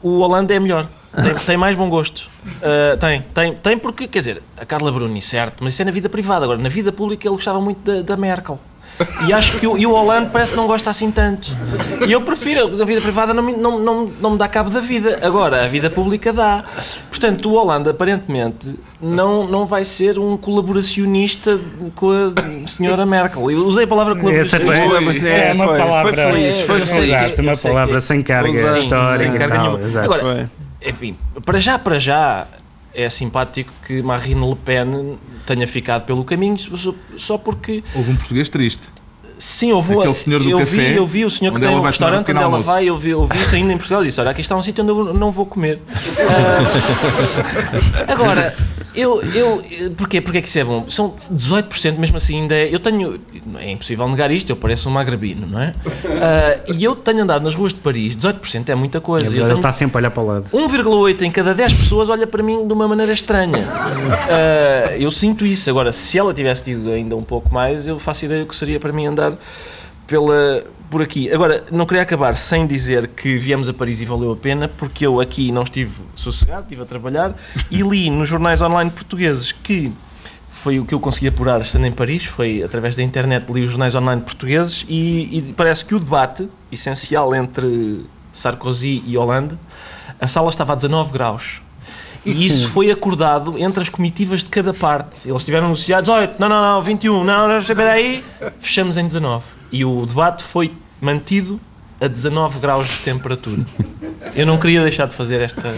o Hollande é melhor. Tem, tem, mais bom gosto. Uh, tem, tem, tem porque, quer dizer, a Carla Bruni, certo, mas isso é na vida privada. Agora, na vida pública, ele gostava muito da, da Merkel. E acho que o, e o Holanda parece que não gosta assim tanto. E eu prefiro, a vida privada não me, não, não, não me dá cabo da vida. Agora, a vida pública dá. Portanto, o Holanda, aparentemente, não, não vai ser um colaboracionista com a senhora Merkel. Eu usei a palavra colaboracionista. É, é, uma foi, palavra. Foi feliz, foi feliz. Exato, uma palavra sem carga sim, histórica. Sem carga nenhuma. Agora, enfim, para já, para já, é simpático que Marine Le Pen tenha ficado pelo caminho só- porque Houve um português triste. Sim, eu vou. Aquele senhor do eu café, vi, eu vi o senhor que tem um restaurante onde ela vai, eu vi, eu vi isso ainda em Portugal e disse: Olha, aqui está um sítio onde eu não vou comer. Ah, agora, eu, eu. Porquê? Porque é que isso é bom? São 18%, mesmo assim, ainda é. Eu tenho. É impossível negar isto, eu pareço um magrebino, não é? Ah, e eu tenho andado nas ruas de Paris, 18% é muita coisa. Ele eu tenho está sempre a olhar para o lado. 1,8 em cada 10 pessoas olha para mim de uma maneira estranha. Ah, eu sinto isso. Agora, se ela tivesse tido ainda um pouco mais, eu faço ideia do que seria para mim andar pela, por aqui. Agora, não queria acabar sem dizer que viemos a Paris e valeu a pena, porque eu aqui não estive sossegado, estive a trabalhar e li nos jornais online portugueses que foi o que eu consegui apurar estando em Paris, foi através da internet li os jornais online portugueses e, e parece que o debate essencial entre Sarkozy e Hollande, a sala estava a 19 graus. E isso foi acordado entre as comitivas de cada parte. Eles tiveram anunciados, 18, não, não, não, 21, não, não, espera aí, fechamos em 19. E o debate foi mantido a 19 graus de temperatura. Eu não queria deixar de fazer esta,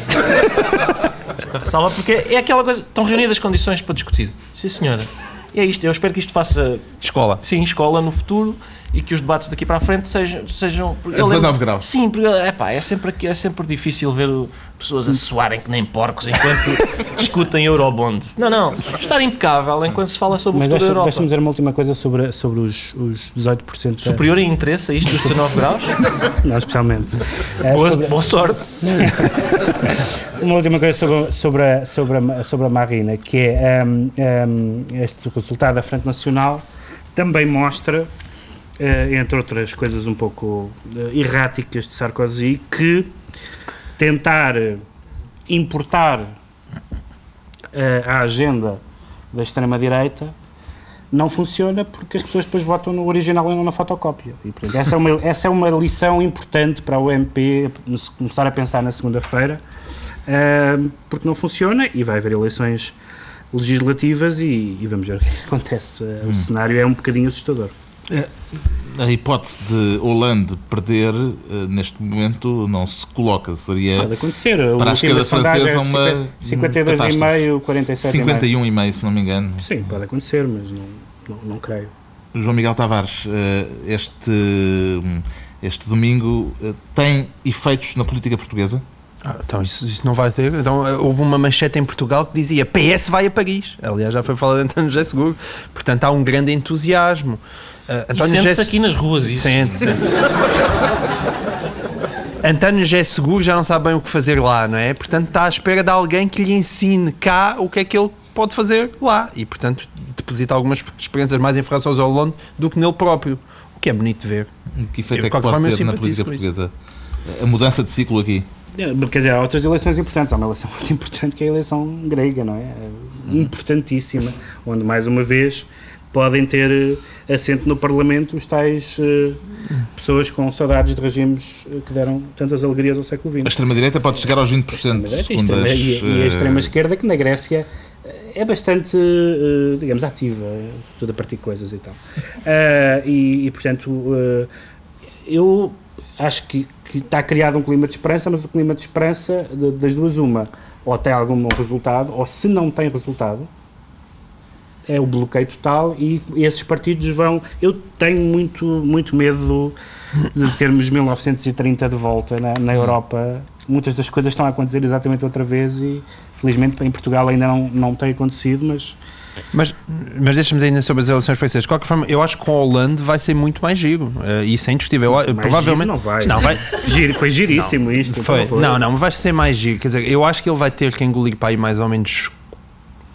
esta ressalva, porque é aquela coisa, estão reunidas as condições para discutir. Sim, senhora. E é isto, eu espero que isto faça, Escola. sim, escola no futuro e que os debates daqui para a frente sejam... sejam A eu 19 graus. Sim, porque epá, é, sempre, é sempre difícil ver o- pessoas a suarem que nem porcos enquanto discutem Eurobond. Não, não, estar impecável enquanto se fala sobre o Mas futuro da Europa. deixa-me dizer uma última coisa sobre, sobre os, os 18% da- Superior em interesse a isto dos 19 graus? Não, especialmente. É, Boa, sobre- boa sorte. Uma última coisa sobre, sobre, a, sobre, a, sobre a Marina, que é hum, hum, este resultado da Frente Nacional também mostra, entre outras coisas um pouco eh, erráticas de Sarkozy, que tentar eh, importar eh, a agenda da extrema-direita não funciona porque as pessoas depois votam no original e não na fotocópia. E, portanto, essa, é uma, essa é uma lição importante para o MP começar a pensar na segunda-feira, ah, porque não funciona e vai haver eleições legislativas e, e vamos ver o que é acontece. Ah, O cenário é um bocadinho assustador. A hipótese de Hollande perder, eh, neste momento, não se coloca. Seria Pode acontecer. para a esquerda sondagem francesa uma é 52,5, 47,5. 51,5, se não me engano. Sim, pode acontecer, mas não, não, não creio. João Miguel Tavares, eh, este, este domingo eh, tem efeitos na política portuguesa? Ah, então isso, isso não vai ter. Então houve uma manchete em Portugal que dizia PS vai a Paris. Aliás, já foi falado de António José Seguro. Portanto, há um grande entusiasmo. E António sente-se José- aqui nas ruas isso. Sente, sente. António José Seguro já não sabe bem o que fazer lá, não é? Portanto, está à espera de alguém que lhe ensine cá o que é que ele pode fazer lá. E, portanto, deposita algumas experiências mais em França ao Hollande do que nele próprio. O que é bonito de ver. Que efeito é que pode forma, ter na política portuguesa? A mudança de ciclo aqui. É, Quer dizer, há outras eleições importantes. Há uma eleição muito importante que é a eleição grega, não é? É Importantíssima. Onde, mais uma vez, podem ter eh, assento no Parlamento os tais eh, pessoas com saudades de regimes eh, que deram tantas alegrias ao século A XX. extrema-direita pode chegar aos 20%, Mas é, e a segundo extrema- as, e, e a extrema-esquerda, que na Grécia é bastante, eh, digamos, ativa, sobretudo a partir de coisas e tal. Ah, e, e, portanto, eu acho que, que está criado um clima de esperança, mas o clima de esperança, de- das duas, uma, ou tem algum resultado, ou se não tem resultado, é o bloqueio total e esses partidos vão. Eu tenho muito, muito medo de termos 1930 de volta na, na Europa. Muitas das coisas estão a acontecer exatamente outra vez e felizmente em Portugal ainda não, não tem acontecido, mas Mas, mas deixa-me ainda sobre as eleições francesas. De qualquer forma, eu acho que com a Hollande vai ser muito mais giro. eh, e sem discutível. Eu, mais provavelmente. não vai. Não, vai. Giro, foi giríssimo isto. Foi. então foi. Não, não, mas vai ser mais giro. Quer dizer, eu acho que ele vai ter que engolir para aí mais ou menos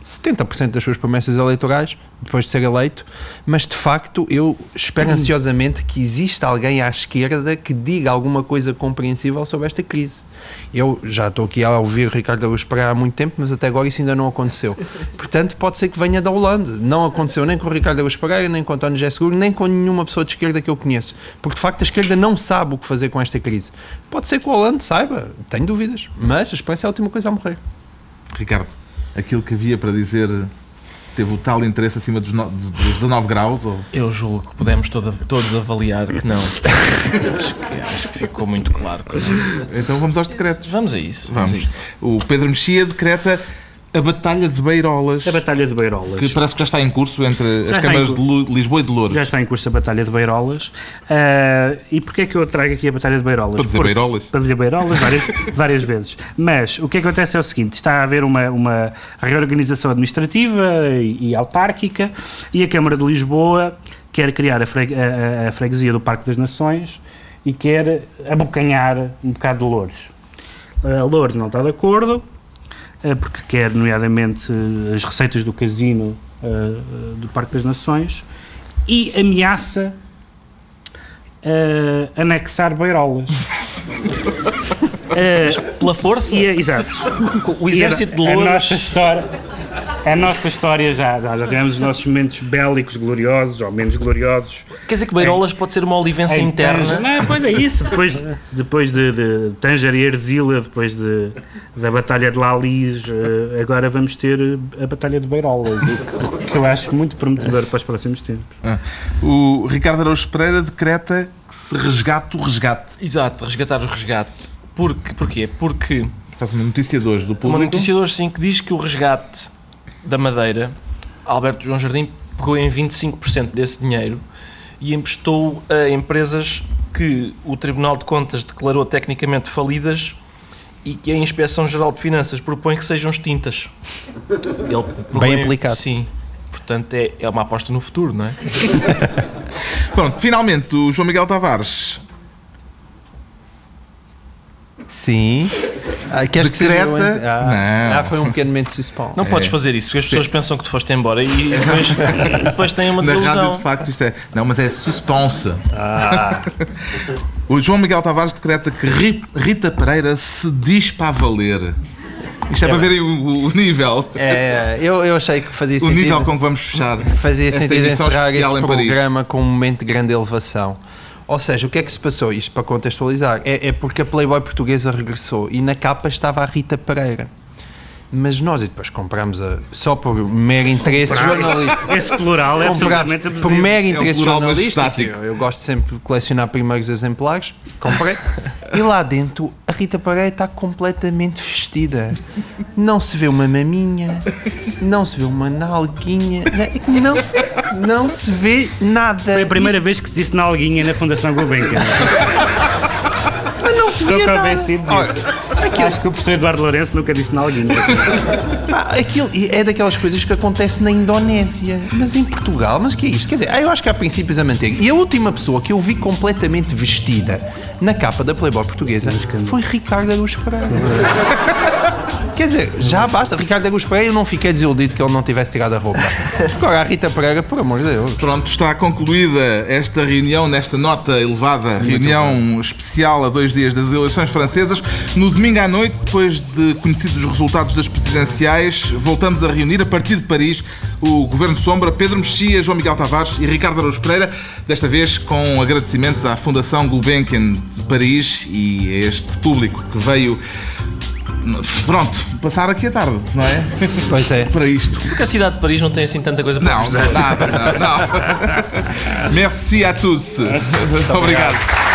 70% das suas promessas eleitorais depois de ser eleito, mas de facto eu espero ansiosamente que exista alguém à esquerda que diga alguma coisa compreensível sobre esta crise. Eu já estou aqui a ouvir Ricardo Araújo Pereira há muito tempo, mas até agora isso ainda não aconteceu. Portanto, pode ser que venha da Holanda. Não aconteceu nem com o Ricardo Araújo Pereira, nem com o António José Seguro, nem com nenhuma pessoa de esquerda que eu conheço. Porque de facto a esquerda não sabe o que fazer com esta crise. Pode ser que o Holanda saiba, tenho dúvidas, mas a esperança é a última coisa a morrer. Ricardo, aquilo que havia para dizer teve o tal interesse acima dos, no, dos 19 graus? Ou... Eu julgo que podemos todos avaliar que não. acho, que, acho que ficou muito claro. Então vamos aos decretos. Vamos a isso. Vamos. Vamos. a isso. O Pedro Mexia decreta A Batalha de Beirolas. A Batalha de Beirolas. Que parece que já está em curso entre Já as câmaras de Lisboa e de Louros. Já está em curso a Batalha de Beirolas. Ah, e porquê é que eu trago aqui a Batalha de Beirolas? Para dizer Porque- Beirolas. Para dizer Beirolas várias, várias vezes. Mas o que acontece é o seguinte: está a haver uma, uma reorganização administrativa e, e autárquica e a Câmara de Lisboa quer criar a, freg- a- a- freguesia do Parque das Nações e quer abocanhar um bocado de Louros. A Louros não está de acordo, porque quer, nomeadamente, eh, as receitas do casino eh, eh, do Parque das Nações e ameaça eh, anexar Beirolas. Eh, Pela força, e, exato. o exército de E a, louros. nossa história, a nossa história já, já, já tivemos os nossos momentos bélicos gloriosos ou menos gloriosos. Quer dizer que Beirolas pode ser uma olivência Em interna. Não, pois é isso. Depois, depois de, de Tanger e Erzila, depois de, da Batalha de Lalis, eh, agora vamos ter a Batalha de Beirolas, que, eu acho muito prometedor para os próximos tempos. Ah. O Ricardo Araújo Pereira decreta que se resgate o resgate. Exato, resgatar o resgate. Porque, porquê? Porque Faz uma notícia de hoje do uma público. notícia de hoje sim que diz que o resgate da Madeira, Alberto João Jardim pegou em 25% desse dinheiro e emprestou a empresas que o Tribunal de Contas declarou tecnicamente falidas e que a Inspeção Geral de Finanças propõe que sejam extintas. Ele pegou Bem em- aplicado. Sim. Portanto, é, é uma aposta no futuro, não é? Pronto, finalmente, o João Miguel Tavares Sim. Ah, queres que seja ah, Não. ah, foi um pequeno momento de suspense. Não podes fazer isso, porque as pessoas pensam que tu foste embora e depois, depois têm uma Na rádio, desilusão. de facto, isto é. Não, mas é suspense. o João Miguel Tavares decreta que Ri- Rita Pereira se diz para valer. Isto é, para verem o, o nível. É, eu, eu achei que fazia O sentido. nível com que vamos fechar. fazia sentido encerrar este especial em Paris. programa com um momento de grande elevação. Ou seja, o que é que se passou? Isto para contextualizar. É, é porque a Playboy portuguesa regressou e na capa estava a Rita Pereira. Mas nós e depois compramos a, só por mero interesse jornalístico. Esse plural é absolutamente por mero É um interesse plural, mas jornalístico. Eu, eu gosto sempre de colecionar primeiros exemplares. Comprei. e lá dentro a Rita Pereira está completamente vestida. Não se vê uma maminha, não se vê uma nalguinha, não, não se vê nada. Foi a primeira Isto- vez que se disse na Alguinha na Fundação Gulbenkian. Estou nada. convencido disso. Acho que o professor Eduardo Lourenço nunca disse na Alguinha. Pá, aquilo é daquelas coisas que acontece na Indonésia, mas em Portugal, mas o que é isto? Quer dizer, eu acho que há princípios a manter. E a última pessoa que eu vi completamente vestida na capa da Playboy portuguesa foi Ricardo Araújo Pereira. Quer dizer, já basta. Ricardo Araújo Pereira, eu não fiquei desiludido que ele não tivesse tirado a roupa. Agora, a Rita Pereira, por amor de Deus. Pronto, está concluída esta reunião, nesta nota elevada, reunião especial a dois dias das eleições francesas. No domingo à noite, depois de conhecidos os resultados das presidenciais, voltamos a reunir, a partir de Paris, o Governo Sombra, Pedro Mexia, João Miguel Tavares e Ricardo Araújo Pereira, desta vez com agradecimentos à Fundação Gulbenkian de Paris e a este público que veio, pronto, passar aqui a tarde, não é? Pois é. Para isto. Porque a cidade de Paris não tem assim tanta coisa para Não, não, nada, não, não. Merci à tous. Obrigado.